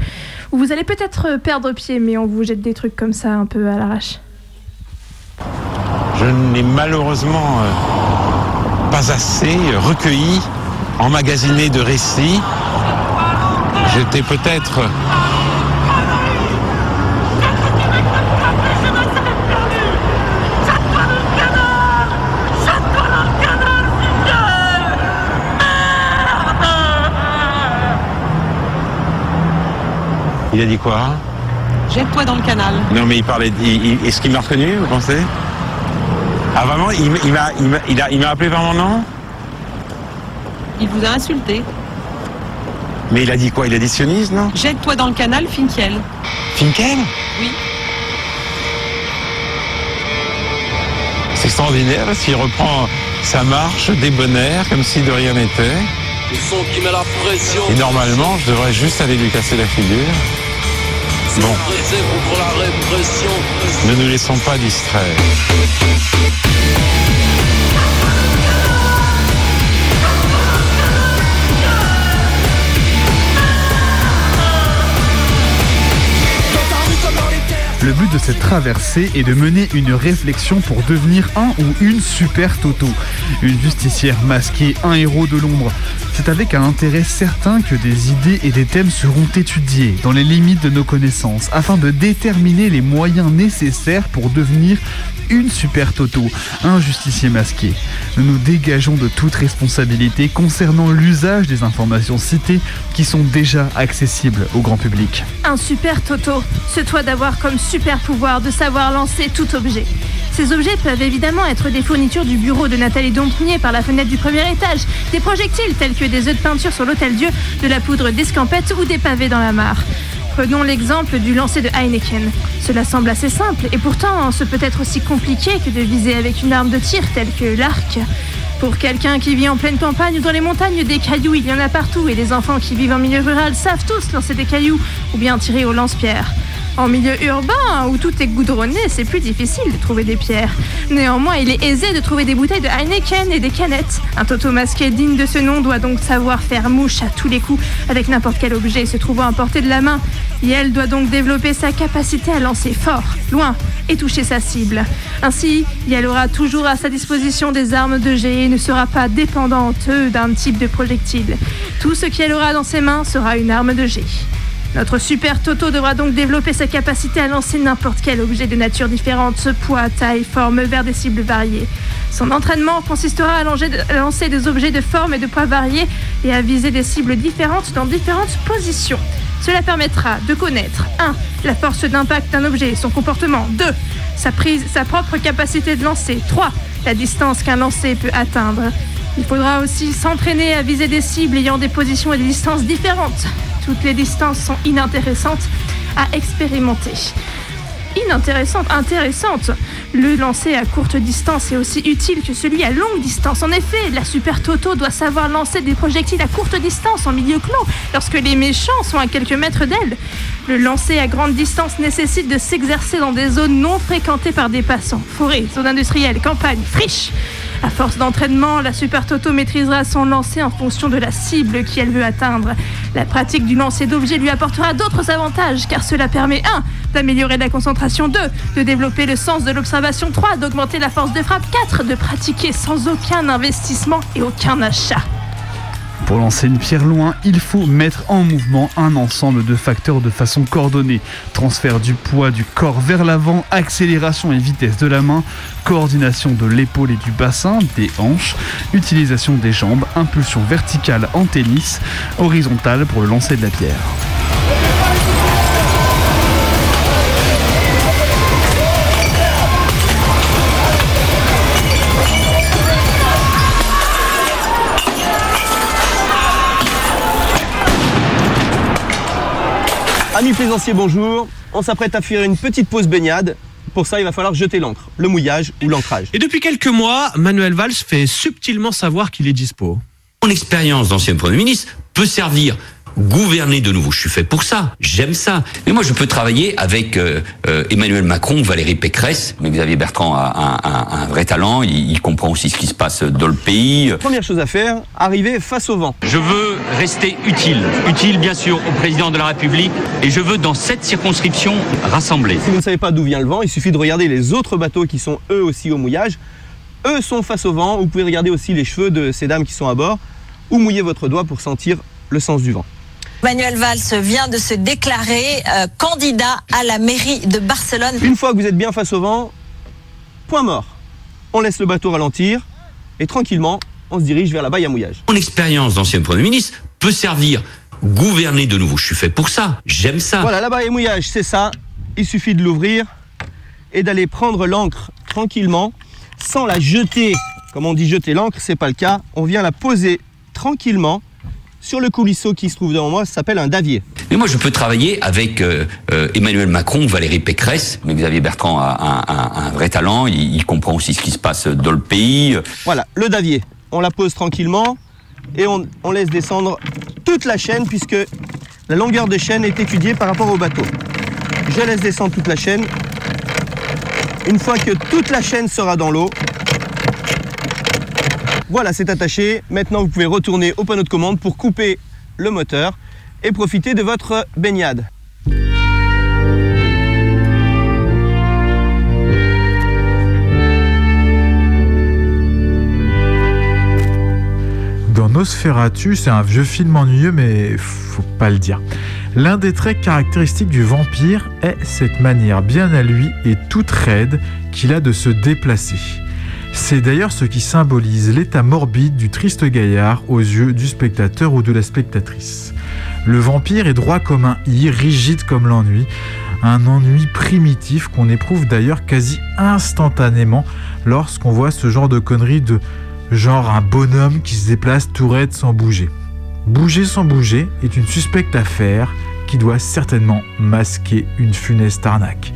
où vous allez peut-être perdre pied, mais on vous jette des trucs comme ça un peu à l'arrache.
Je n'ai malheureusement euh, pas assez recueilli, emmagasiné de récits. J'étais peut-être Il a dit quoi?
Jette-toi dans le canal.
Non, mais il parlait. il- il- Est-ce qu'il m'a reconnu, vous pensez? Ah, vraiment Il, il m'a il m'a- il a- il m'a appelé par mon nom?
Il vous a insulté.
Mais il a dit quoi? Il a dit sioniste, non?
Jette-toi dans le canal, Finkiel.
Finkel
Oui.
C'est extraordinaire, parce qu'il reprend sa marche débonnaire, comme si de rien n'était.
Le son qui met la pression.
Et normalement, je devrais juste aller lui casser la figure. Ne nous laissons pas distraire.
Le but de cette traversée est de mener une réflexion pour devenir un ou une super Toto. Une justicière masquée, un héros de l'ombre. C'est avec un intérêt certain que des idées et des thèmes seront étudiés dans les limites de nos connaissances afin de déterminer les moyens nécessaires pour devenir une super Toto, un justicier masqué. Nous nous dégageons de toute responsabilité concernant l'usage des informations citées qui sont déjà accessibles au grand public.
Un super Toto, ce toi d'avoir comme super pouvoir de savoir lancer tout objet. Ces objets peuvent évidemment être des fournitures du bureau de Nathalie Dompnier par la fenêtre du premier étage, des projectiles tels que des œufs de peinture sur l'hôtel Dieu, de la poudre d'escampette ou des pavés dans la mare. Prenons l'exemple du lancer de Heineken. Cela semble assez simple et pourtant ce peut être aussi compliqué que de viser avec une arme de tir telle que l'arc. Pour quelqu'un qui vit en pleine campagne ou dans les montagnes, des cailloux, il y en a partout et les enfants qui vivent en milieu rural savent tous lancer des cailloux ou bien tirer au lance-pierre. En milieu urbain, où tout est goudronné, c'est plus difficile de trouver des pierres. Néanmoins, il est aisé de trouver des bouteilles de Heineken et des canettes. Un toto masqué digne de ce nom doit donc savoir faire mouche à tous les coups avec n'importe quel objet se trouvant à portée de la main. Et doit donc développer sa capacité à lancer fort, loin et toucher sa cible. Ainsi, elle aura toujours à sa disposition des armes de jet et ne sera pas dépendante d'un type de projectile. Tout ce qu'elle aura dans ses mains sera une arme de jet. Notre super Toto devra donc développer sa capacité à lancer n'importe quel objet de nature différente, poids, taille, forme, vers des cibles variées. Son entraînement consistera à lancer des objets de forme et de poids variés et à viser des cibles différentes dans différentes positions. Cela permettra de connaître 1. La force d'impact d'un objet et son comportement 2. Sa prise, sa propre capacité de lancer 3. La distance qu'un lancer peut atteindre. Il faudra aussi s'entraîner à viser des cibles ayant des positions et des distances différentes. Toutes les distances sont inintéressantes à expérimenter. Inintéressante, intéressante. Le lancer à courte distance est aussi utile que celui à longue distance. En effet, la Super Toto doit savoir lancer des projectiles à courte distance en milieu clos lorsque les méchants sont à quelques mètres d'elle. Le lancer à grande distance nécessite de s'exercer dans des zones non fréquentées par des passants. Forêts, zones industrielles, campagnes, friches. À force d'entraînement, la Super Toto maîtrisera son lancer en fonction de la cible qu'elle veut atteindre. La pratique du lancer d'objets lui apportera d'autres avantages car cela permet 1. d'améliorer la concentration 2. de développer le sens de l'observation 3. d'augmenter la force de frappe 4. de pratiquer sans aucun investissement et aucun achat.
Pour lancer une pierre loin, il faut mettre en mouvement un ensemble de facteurs de façon coordonnée. Transfert du poids du corps vers l'avant, accélération et vitesse de la main, coordination de l'épaule et du bassin, des hanches, utilisation des jambes, impulsion verticale en tennis, horizontale pour le lancer de la pierre.
Amis plaisanciers, bonjour. On s'apprête à faire une petite pause baignade. Pour ça, il va falloir jeter l'encre, le mouillage ou l'ancrage.
Et depuis quelques mois, Manuel Valls fait subtilement savoir qu'il est dispo.
Mon expérience d'ancien Premier ministre peut servir gouverner de nouveau. Je suis fait pour ça. J'aime ça. Mais moi, je peux travailler avec euh, euh, Emmanuel Macron, Valérie Pécresse. Mais Xavier Bertrand a un, un- un vrai talent. Il, il comprend aussi ce qui se passe dans le pays.
Première chose à faire, arriver face au vent.
Je veux rester utile, utile bien sûr au président de la République, et je veux dans cette circonscription rassembler.
Si vous ne savez pas d'où vient le vent, il suffit de regarder les autres bateaux qui sont eux aussi au mouillage. Eux sont face au vent. Vous pouvez regarder aussi les cheveux de ces dames qui sont à bord ou mouiller votre doigt pour sentir le sens du vent.
Manuel Valls vient de se déclarer euh, candidat à la mairie de Barcelone.
Une fois que vous êtes bien face au vent, point mort. On laisse le bateau ralentir et tranquillement, on se dirige vers la baille à mouillage.
Mon expérience d'ancien Premier ministre peut servir gouverner de nouveau. Je suis fait pour ça. J'aime ça.
Voilà, la baille à mouillage, c'est ça. Il suffit de l'ouvrir et d'aller prendre l'encre tranquillement, sans la jeter. Comme on dit jeter l'encre, c'est pas le cas. On vient la poser tranquillement sur le coulisseau qui se trouve devant moi. Ça s'appelle un davier.
Mais moi, je peux travailler avec euh, euh, Emmanuel Macron, Valérie Pécresse. Mais Xavier Bertrand a un, un- un vrai talent. Il, il comprend aussi ce qui se passe dans le pays.
Voilà, le davier. On la pose tranquillement et on, on laisse descendre toute la chaîne puisque la longueur de chaîne est étudiée par rapport au bateau. Je laisse descendre toute la chaîne. Une fois que toute la chaîne sera dans l'eau, voilà, c'est attaché. Maintenant, vous pouvez retourner au panneau de commande pour couper le moteur et profiter de votre baignade.
Dans Nosferatu, c'est un vieux film ennuyeux, mais faut pas le dire. L'un des traits caractéristiques du vampire est cette manière bien à lui et toute raide qu'il a de se déplacer. C'est d'ailleurs ce qui symbolise l'état morbide du triste gaillard aux yeux du spectateur ou de la spectatrice. Le vampire est droit comme un i, rigide comme l'ennui, un ennui primitif qu'on éprouve d'ailleurs quasi instantanément lorsqu'on voit ce genre de conneries de genre un bonhomme qui se déplace tout raide sans bouger. Bouger sans bouger est une suspecte affaire qui doit certainement masquer une funeste arnaque.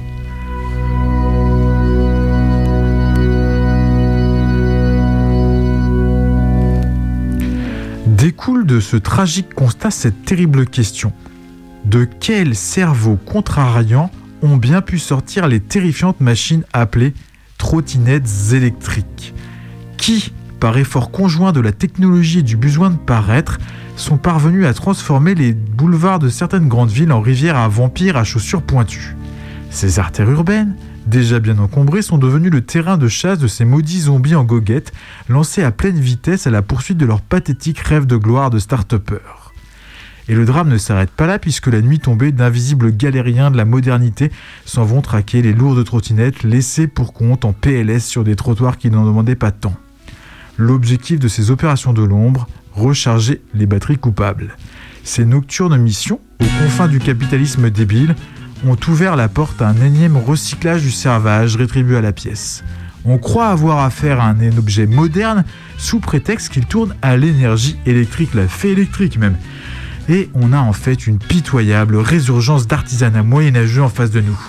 De ce tragique constat cette terrible question. De quel cerveau contrariant ont bien pu sortir les terrifiantes machines appelées trottinettes électriques? Qui, par effort conjoint de la technologie et du besoin de paraître, sont parvenus à transformer les boulevards de certaines grandes villes en rivières à vampires à chaussures pointues? Ces artères urbaines, déjà bien encombrées, sont devenues le terrain de chasse de ces maudits zombies en goguette, lancés à pleine vitesse à la poursuite de leur pathétique rêve de gloire de start-upers. Et le drame ne s'arrête pas là puisque la nuit tombée, d'invisibles galériens de la modernité s'en vont traquer les lourdes trottinettes laissées pour compte en PLS sur des trottoirs qui n'en demandaient pas tant. L'objectif de ces opérations de l'ombre, recharger les batteries coupables. Ces nocturnes missions, aux confins du capitalisme débile, ont ouvert la porte à un énième recyclage du servage rétribué à la pièce. On croit avoir affaire à un objet moderne sous prétexte qu'il tourne à l'énergie électrique, la fée électrique même. Et on a en fait une pitoyable résurgence d'artisanat moyenâgeux en face de nous.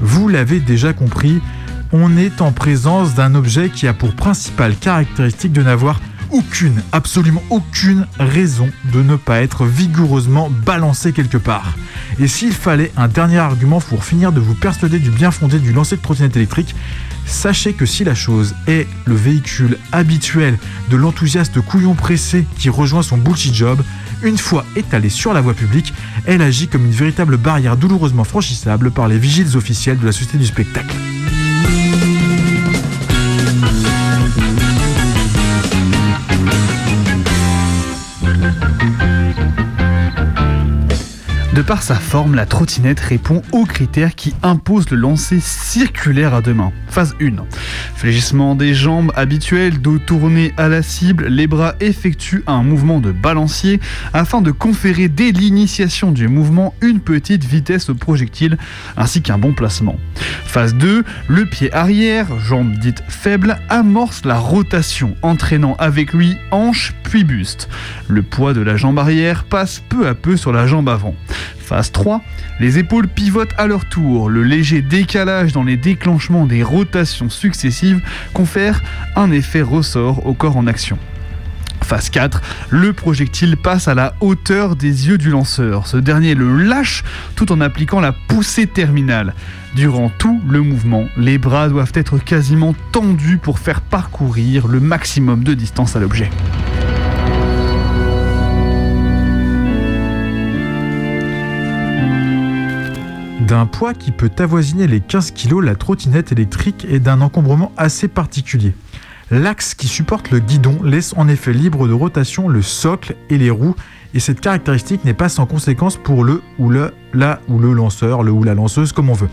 Vous l'avez déjà compris, on est en présence d'un objet qui a pour principale caractéristique de n'avoir aucune, absolument aucune raison de ne pas être vigoureusement balancé quelque part. Et s'il fallait un dernier argument pour finir de vous persuader du bien fondé du lancer de trottinette électrique, sachez que si la chose est le véhicule habituel de l'enthousiaste couillon pressé qui rejoint son bullshit job, une fois étalée sur la voie publique, elle agit comme une véritable barrière douloureusement franchissable par les vigiles officiels de la société du spectacle.
De De par sa forme, la trottinette répond aux critères qui imposent le lancer circulaire à deux mains. Phase 1. Fléchissement des jambes habituel, dos tourné à la cible, les bras effectuent un mouvement de balancier afin de conférer dès l'initiation du mouvement une petite vitesse au projectile ainsi qu'un bon placement. Phase 2. Le pied arrière, jambe dite faible, amorce la rotation, entraînant avec lui hanche puis buste. Le poids de la jambe arrière passe peu à peu sur la jambe avant. Phase 3, les épaules pivotent à leur tour. Le léger décalage dans les déclenchements des rotations successives confère un effet ressort au corps en action. Phase 4, le projectile passe à la hauteur des yeux du lanceur. Ce dernier le lâche tout en appliquant la poussée terminale. Durant tout le mouvement, les bras doivent être quasiment tendus pour faire parcourir le maximum de distance à l'objet.
D'un poids qui peut avoisiner les 15 kg, la trottinette électrique est d'un encombrement assez particulier. L'axe qui supporte le guidon laisse en effet libre de rotation le socle et les roues, et cette caractéristique n'est pas sans conséquence pour le ou le, la ou le lanceur, le ou la lanceuse, comme on veut.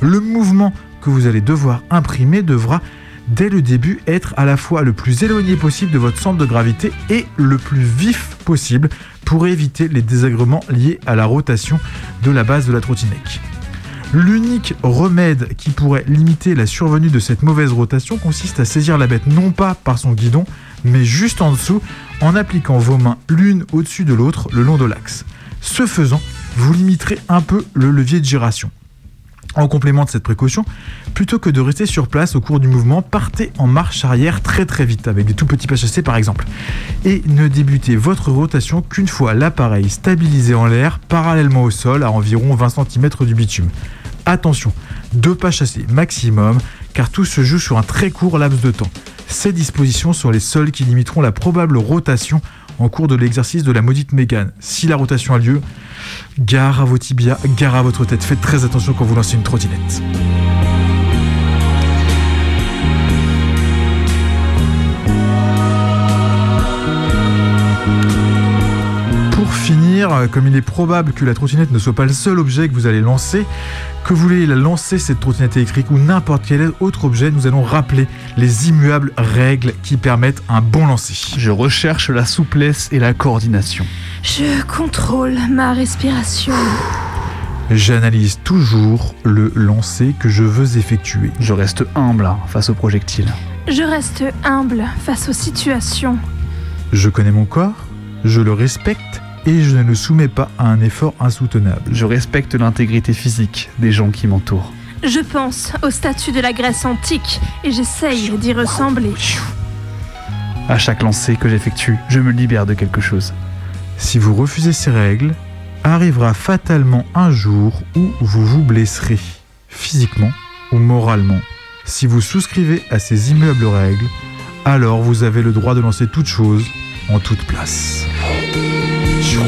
Le mouvement que vous allez devoir imprimer devra dès le début être à la fois le plus éloigné possible de votre centre de gravité et le plus vif possible pour éviter les désagréments liés à la rotation de la base de la trottinette. L'unique remède qui pourrait limiter la survenue de cette mauvaise rotation consiste à saisir la bête non pas par son guidon, mais juste en dessous, en appliquant vos mains l'une au-dessus de l'autre le long de l'axe. Ce faisant, vous limiterez un peu le levier de giration. En complément de cette précaution, plutôt que de rester sur place au cours du mouvement, partez en marche arrière très très vite, avec des tout petits pas chassés par exemple. Et ne débutez votre rotation qu'une fois l'appareil stabilisé en l'air, parallèlement au sol, à environ 20 cm du bitume. Attention, deux pas chassés maximum, car tout se joue sur un très court laps de temps. Ces dispositions sont les seules qui limiteront la probable rotation en cours de l'exercice de la maudite Mégane. Si la rotation a lieu, gare à vos tibias, gare à votre tête. Faites très attention quand vous lancez une trottinette. Euh, comme il est probable que la trottinette ne soit pas le seul objet que vous allez lancer, que vous voulez la lancer cette trottinette électrique ou n'importe quel autre objet, nous allons rappeler les immuables règles qui permettent un bon lancer.
Je recherche la souplesse et la coordination.
Je contrôle ma respiration.
J'analyse toujours le lancer que je veux effectuer.
Je reste humble hein, face au projectile.
Je reste humble face aux situations.
Je connais mon corps, je le respecte et je ne le soumets pas à un effort insoutenable.
Je respecte l'intégrité physique des gens qui m'entourent.
Je pense au statut de la Grèce antique et j'essaye d'y ressembler.
À chaque lancer que j'effectue, je me libère de quelque chose.
Si vous refusez ces règles, arrivera fatalement un jour où vous vous blesserez, physiquement ou moralement. Si vous souscrivez à ces immuables règles, alors vous avez le droit de lancer toute chose en toute place. 喂，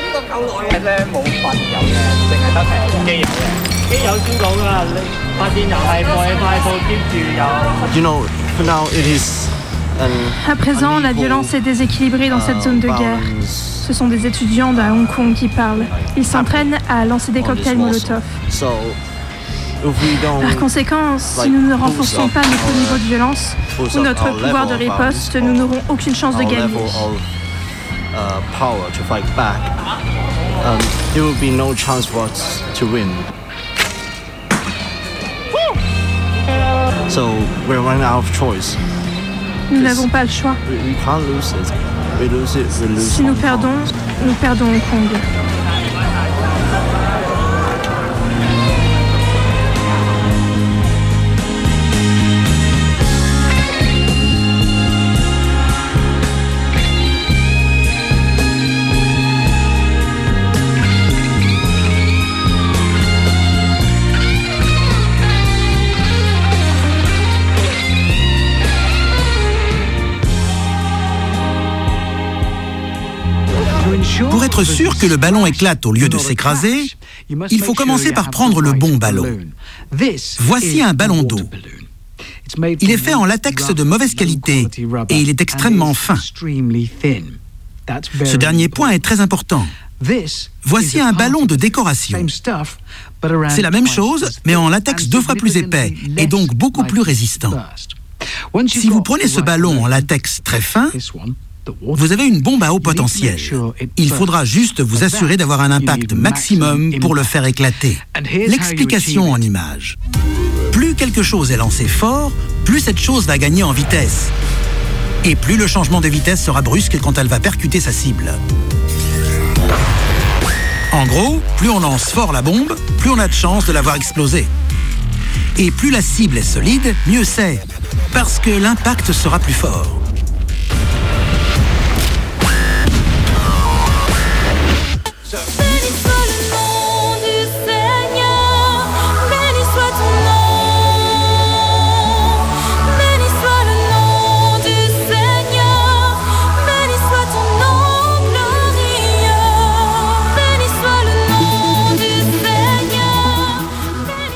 呢個夠時係靚，冇分友嘅，淨係得係基友嘅。
You know, for now it is an
À présent, la violence est déséquilibrée dans cette zone de guerre. Ce sont des étudiants de Hong Kong qui parlent. Ils s'entraînent à lancer des cocktails Molotov. Par conséquent, si nous ne renforçons pas notre niveau de violence ou notre pouvoir de riposte, nous n'aurons aucune chance de gagner.
So we're running out of choice.
Nous n'avons pas le choix.
We, we can't lose it. We lose it, we lose.
Si nous perdons, nous perdons Hong Kong.
Être sûr que le ballon éclate au lieu de s'écraser, il faut commencer par prendre le bon ballon. Voici un ballon d'eau. Il est fait en latex de mauvaise qualité et il est extrêmement fin. Ce dernier point est très important. Voici un ballon de décoration. C'est la même chose, mais en latex deux fois plus épais et donc beaucoup plus résistant. Si vous prenez ce ballon en latex très fin, vous avez une bombe à haut potentiel. Il faudra juste vous assurer d'avoir un impact maximum pour le faire éclater. L'explication en image. Plus quelque chose est lancé fort, plus cette chose va gagner en vitesse. Et plus le changement de vitesse sera brusque quand elle va percuter sa cible. En gros, plus on lance fort la bombe, plus on a de chances de l'avoir explosée. Et plus la cible est solide, mieux c'est, parce que l'impact sera plus fort.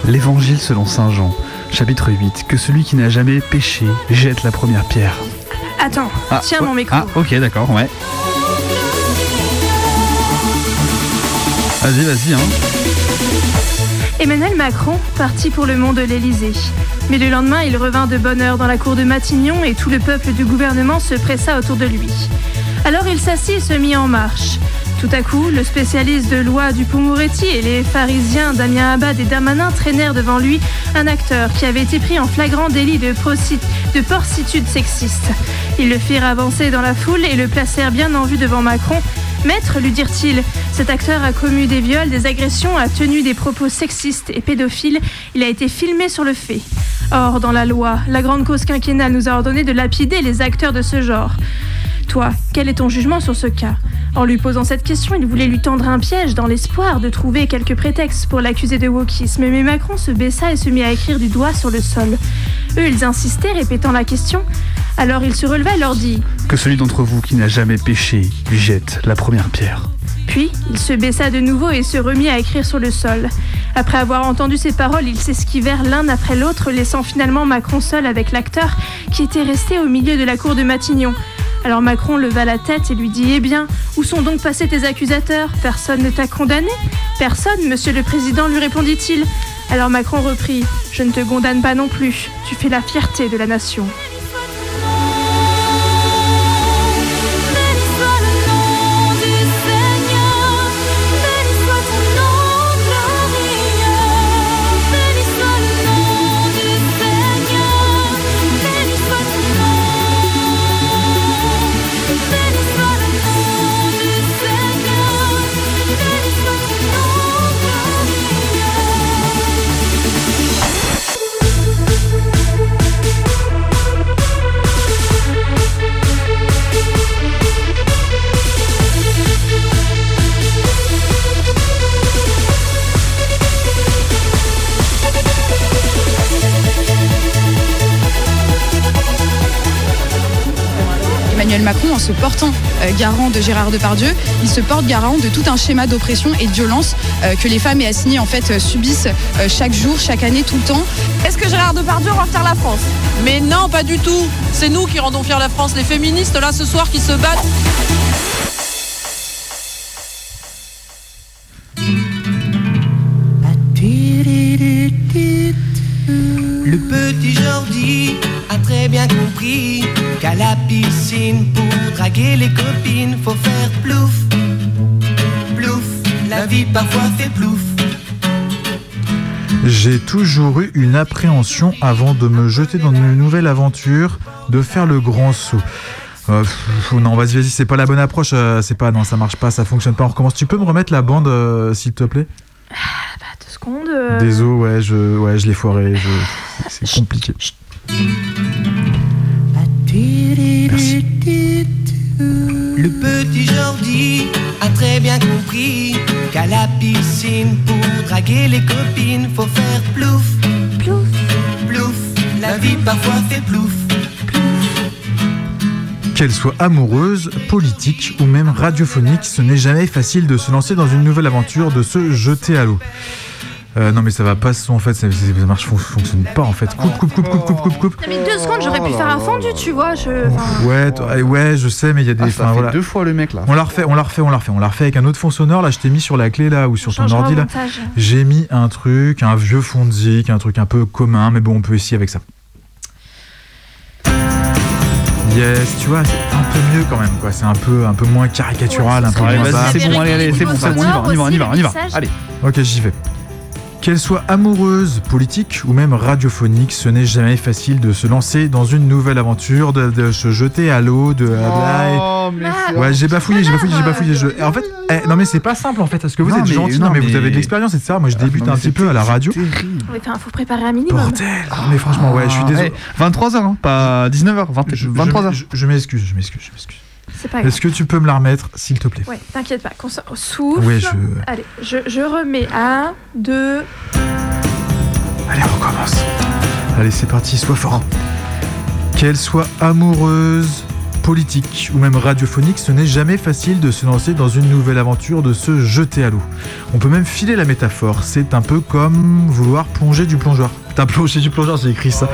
L'évangile selon Saint Jean, chapitre 8, que celui qui n'a jamais péché jette la première pierre.
Attends,
Ah,
tiens
ouais.
mon micro.
Ah, ok, d'accord, ouais. Vas-y, vas-y, hein.
Emmanuel Macron partit pour le mont de l'Élysée. Mais le lendemain, il revint de bonne heure dans la cour de Matignon et tout le peuple du gouvernement se pressa autour de lui. Alors il s'assit et se mit en marche. Tout à coup, le spécialiste de loi du Moretti et les pharisiens Damien Abad et Darmanin traînèrent devant lui un acteur qui avait été pris en flagrant délit de, de porcitude sexiste. Ils le firent avancer dans la foule et le placèrent bien en vue devant Macron. Maître, lui dirent-ils, cet acteur a commis des viols, des agressions, a tenu des propos sexistes et pédophiles. Il a été filmé sur le fait. Or, dans la loi, la grande cause quinquennale nous a ordonné de lapider les acteurs de ce genre. Toi, quel est ton jugement sur ce cas? En lui posant cette question, il voulait lui tendre un piège dans l'espoir de trouver quelques prétextes pour l'accuser de wokisme, mais Macron se baissa et se mit à écrire du doigt sur le sol. Eux, ils insistaient, répétant la question. Alors il se releva et leur dit
Que celui d'entre vous qui n'a jamais péché lui jette la première pierre.
Puis, il se baissa de nouveau et se remit à écrire sur le sol. Après avoir entendu ces paroles, ils s'esquivèrent l'un après l'autre, laissant finalement Macron seul avec l'acteur qui était resté au milieu de la cour de Matignon. Alors Macron leva la tête et lui dit Eh bien, où sont donc passés tes accusateurs? Personne ne t'a condamné? Personne, monsieur le président, lui répondit-il. Alors Macron reprit Je ne te condamne pas non plus. Tu fais la fierté de la nation.
Macron, en se portant euh, garant de Gérard Depardieu, il se porte garant de tout un schéma d'oppression et de violence euh, que les femmes et assignées en fait euh, subissent euh, chaque jour, chaque année, tout le temps.
Est-ce que Gérard Depardieu va faire la France? Mais non, pas du tout. C'est nous qui rendons fière la France, les féministes là ce soir qui se battent.
Le petit Jordi a très bien compris la piscine, pour draguer les copines, faut faire plouf, plouf. La vie parfois fait plouf.
J'ai toujours eu une appréhension avant de me jeter dans une nouvelle aventure, de faire le grand saut. Euh, pff, non, vas-y, vas-y, c'est pas la bonne approche. euh, c'est pas, non, ça marche pas, ça fonctionne pas. On recommence. Tu peux me remettre la bande, euh, s'il te plaît?
Deux secondes. euh,
Désolé, ouais, je, ouais, je l'ai foiré. je- C'est compliqué.
Le petit Jordi a très bien compris qu'à la piscine, pour draguer les copines, faut faire plouf, plouf, plouf. La vie parfois fait plouf.
Qu'elle soit amoureuse, politique ou même radiophonique, ce n'est jamais facile de se lancer dans une nouvelle aventure, de se jeter à l'eau. Euh, non mais ça va pas en fait ça, ça marche fonctionne pas en fait coupe coupe coupe coupe coupe coupe coupe
T'as mis deux secondes, j'aurais pu faire un fendu, tu vois. Je... enfin,
ouais t- ouais, ouais je sais mais il y a des
Ah, ça fait
voilà.
deux fois le mec là.
on la refait on la refait on la refait on la refait avec un autre fond sonore là je t'ai mis sur la clé là ou sur ton ordi là j'ai mis un truc un vieux fond de un truc un peu commun mais bon on peut essayer avec ça Yes, tu vois, c'est un peu mieux quand même, quoi. C'est un peu, un peu moins caricatural, un peu
Ouais,
moins
vas-y, c'est bon, allez, allez, c'est bon, c'est bon, on y va, on y va, on y va, on y va. Allez.
Ok, j'y vais. Qu'elle soit amoureuse, politique ou même radiophonique, ce n'est jamais facile de se lancer dans une nouvelle aventure, de, de se jeter à l'eau, de.
Oh, mais c'est-
Ouais, j'ai bafouillé, j'ai bafouillé, j'ai bafouillé. Je... En fait, eh, non mais c'est pas simple en fait, parce que vous
Non,
êtes
mais-
gentil,
non,
non mais vous avez de l'expérience, etc. Moi je
Ah,
débute
non,
un petit peu à la radio.
Enfin, faut préparer un minimum.
Bordel Mais franchement, ouais, je suis désolé.
23h, hein, pas 19h, 20,
Je-
23h.
Je, je m'excuse, je m'excuse, je m'excuse.
C'est pas grave.
Est-ce que tu peux me la remettre, s'il te plaît?
Ouais, t'inquiète pas, qu'on se- souffle.
Ouais, je-
Allez, je, je remets un, deux.
Allez, on recommence. Allez, c'est parti, sois fort. Qu'elle soit amoureuse, politique ou même radiophonique, ce n'est jamais facile de se lancer dans une nouvelle aventure, de se jeter à l'eau. On peut même filer la métaphore, c'est un peu comme vouloir plonger du plongeur. T'as plongé du plongeur, j'ai écrit ça.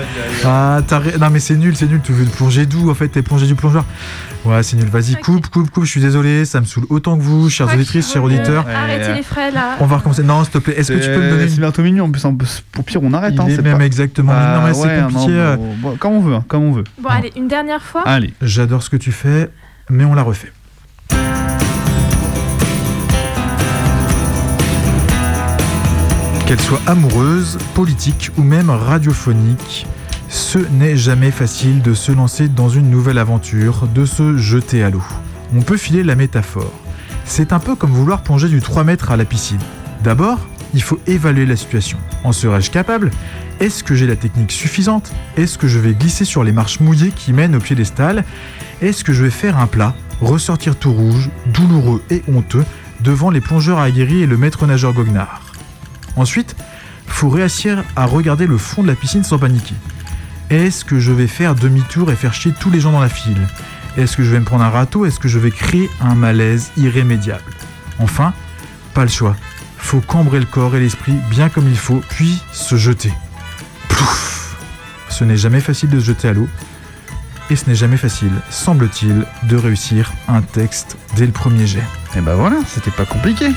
Ah, t'as Non mais c'est nul, c'est nul, tu veux plonger d'où en fait, t'es plongé du plongeur? Ouais, c'est nul, vas-y, coupe, coupe, coupe, je suis désolé, ça me saoule autant que vous, chères auditrices, chers auditeurs.
Arrêtez les frais là.
On va recommencer. Non, s'il te plaît, est-ce que tu peux me donner
C'est bientôt minuit, en plus, au pire, on arrête.
Il
hein,
est
c'est
même
pas-
exactement
Bah.
Non, mais c'est compliqué,
non, bon, bon, comme on veut, hein, comme on veut.
Bon, allez, une dernière fois.
Allez.
J'adore ce que tu fais, mais on la refait. Qu'elle soit amoureuse, politique ou même radiophonique, ce n'est jamais facile de se lancer dans une nouvelle aventure, de se jeter à l'eau. On peut filer la métaphore. C'est un peu comme vouloir plonger du 3 mètres à la piscine. D'abord, il faut évaluer la situation. En serais-je capable? Est-ce que j'ai la technique suffisante? Est-ce que je vais glisser sur les marches mouillées qui mènent au piédestal? Est-ce que je vais faire un plat, ressortir tout rouge, douloureux et honteux devant les plongeurs aguerris et le maître nageur goguenard? Ensuite, faut réussir à regarder le fond de la piscine sans paniquer. Est-ce que je vais faire demi-tour et faire chier tous les gens dans la file? Est-ce que je vais me prendre un râteau? Est-ce que je vais créer un malaise irrémédiable? Enfin, pas le choix. Faut cambrer le corps et l'esprit bien comme il faut, puis se jeter. Plouf Ce n'est jamais facile de se jeter à l'eau. Et ce n'est jamais facile, semble-t-il, de réussir un texte dès le premier jet.
Et bah voilà, c'était pas compliqué.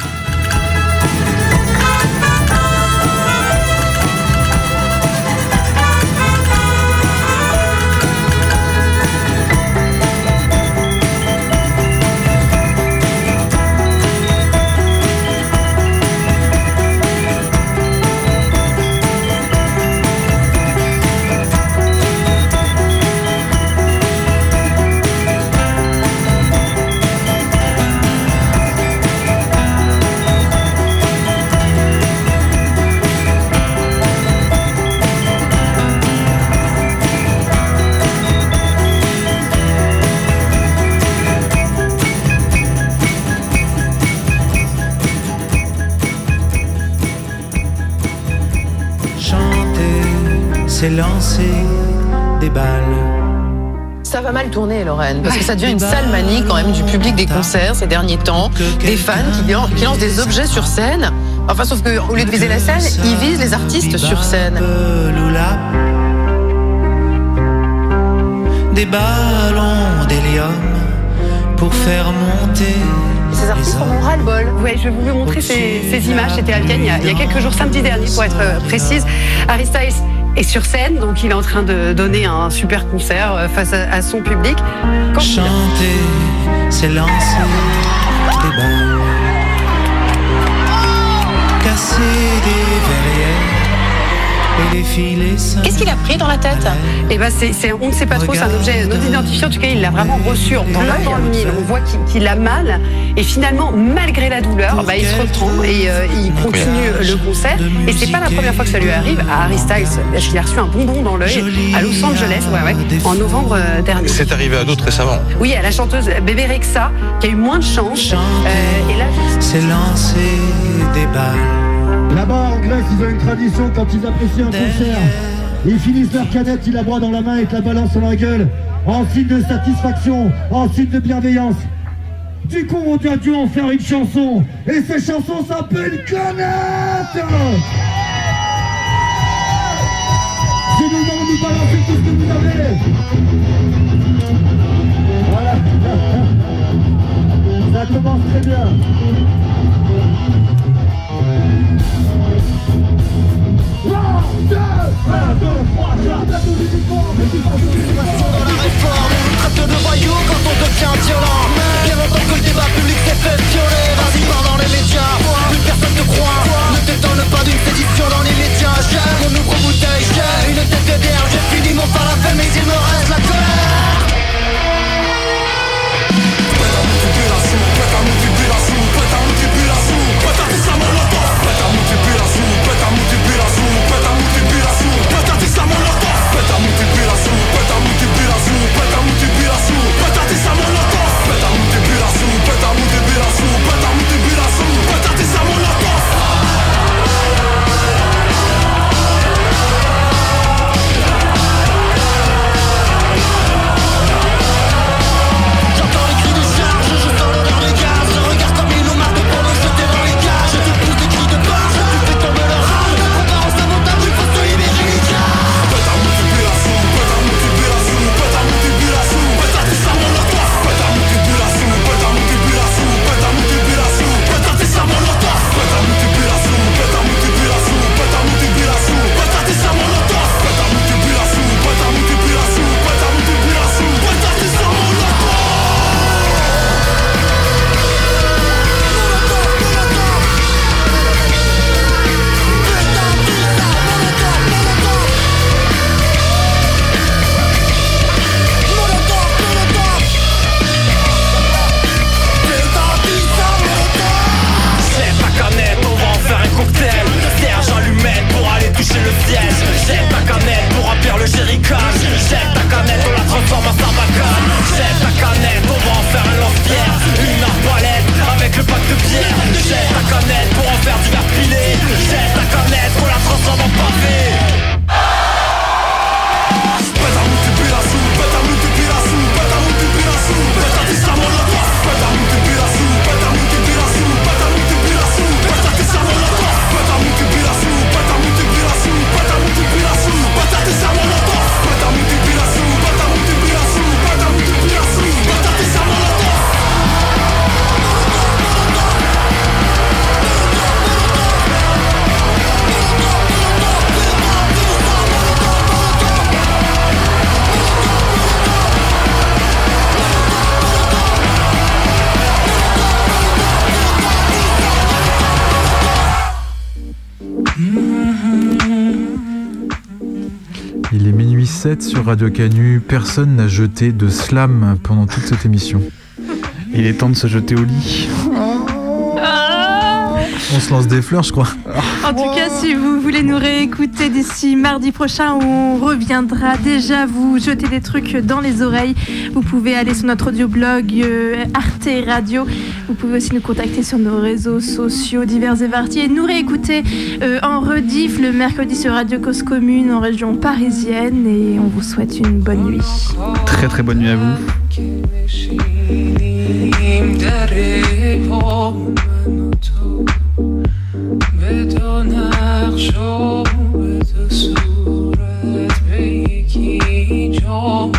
Lorraine, parce que ça devient une sale manie quand même du public des concerts ces derniers temps, des fans qui, lan- qui lancent des objets sur scène. Enfin, sauf qu'au lieu de viser la scène, ils visent les artistes sur scène.
Des ballons d'hélium pour faire monter.
Ces artistes en ont ras-le-bol. Ouais, je vais vous montrer ces, ces images. C'était à Vienne il y, a, il y a quelques jours, samedi dernier pour être euh, précise. Harry Styles est sur scène, donc il est en train de donner un super concert euh, face à, son public.
Chanter, des
Qu'est-ce qu'il a pris dans la tête Eh ben, c'est, c'est- on ne sait pas trop. C'est un objet non identifié. En tout cas, il l'a vraiment reçu en plein dans le mille. On voit qu'il, qu'il a mal. Et finalement, malgré la douleur, bah, il se reprend et euh, il continue le concert. Et c'est pas la première fois que ça lui arrive à Harry Styles, parce qu'il a reçu un bonbon dans l'œil à Los Angeles, ouais, ouais, en novembre euh, dernier.
C'est arrivé à d'autres récemment.
Oui, à la chanteuse Bébé Rexa, qui a eu moins de chance. Euh, et là,
C'est lancer des balles.
Là-bas, en Grèce, ils ont une tradition quand ils apprécient un concert. Ils finissent leur canette, ils la broient dans la main et te la balancent dans la gueule. en signe de satisfaction, en signe de bienveillance. Du coup, on a dû en faire une chanson. Et cette chanson s'appelle Canette C'est le moment de nous balancer tout ce que vous avez. Voilà. Ça commence très bien.
Dans les médias, J'aime mon ouvre-bouteille, j'ai une tête de J'ai fini mon falafel mais il me reste la colère
Radio Canu. Personne n'a jeté de slam pendant toute cette émission.
Il est temps de se jeter au lit.
On se lance des fleurs, je crois.
En tout cas, si vous voulez nous réécouter d'ici mardi prochain, où on reviendra déjà vous jeter des trucs dans les oreilles, vous pouvez aller sur notre audioblog euh, Arte Radio. Vous pouvez aussi nous contacter sur nos réseaux sociaux divers et variés et nous réécouter euh, en rediff le mercredi sur Radio Cause Commune en région parisienne. Et on vous souhaite une bonne nuit.
Très très bonne nuit à vous.
نقشا به تو صورت به یکی جام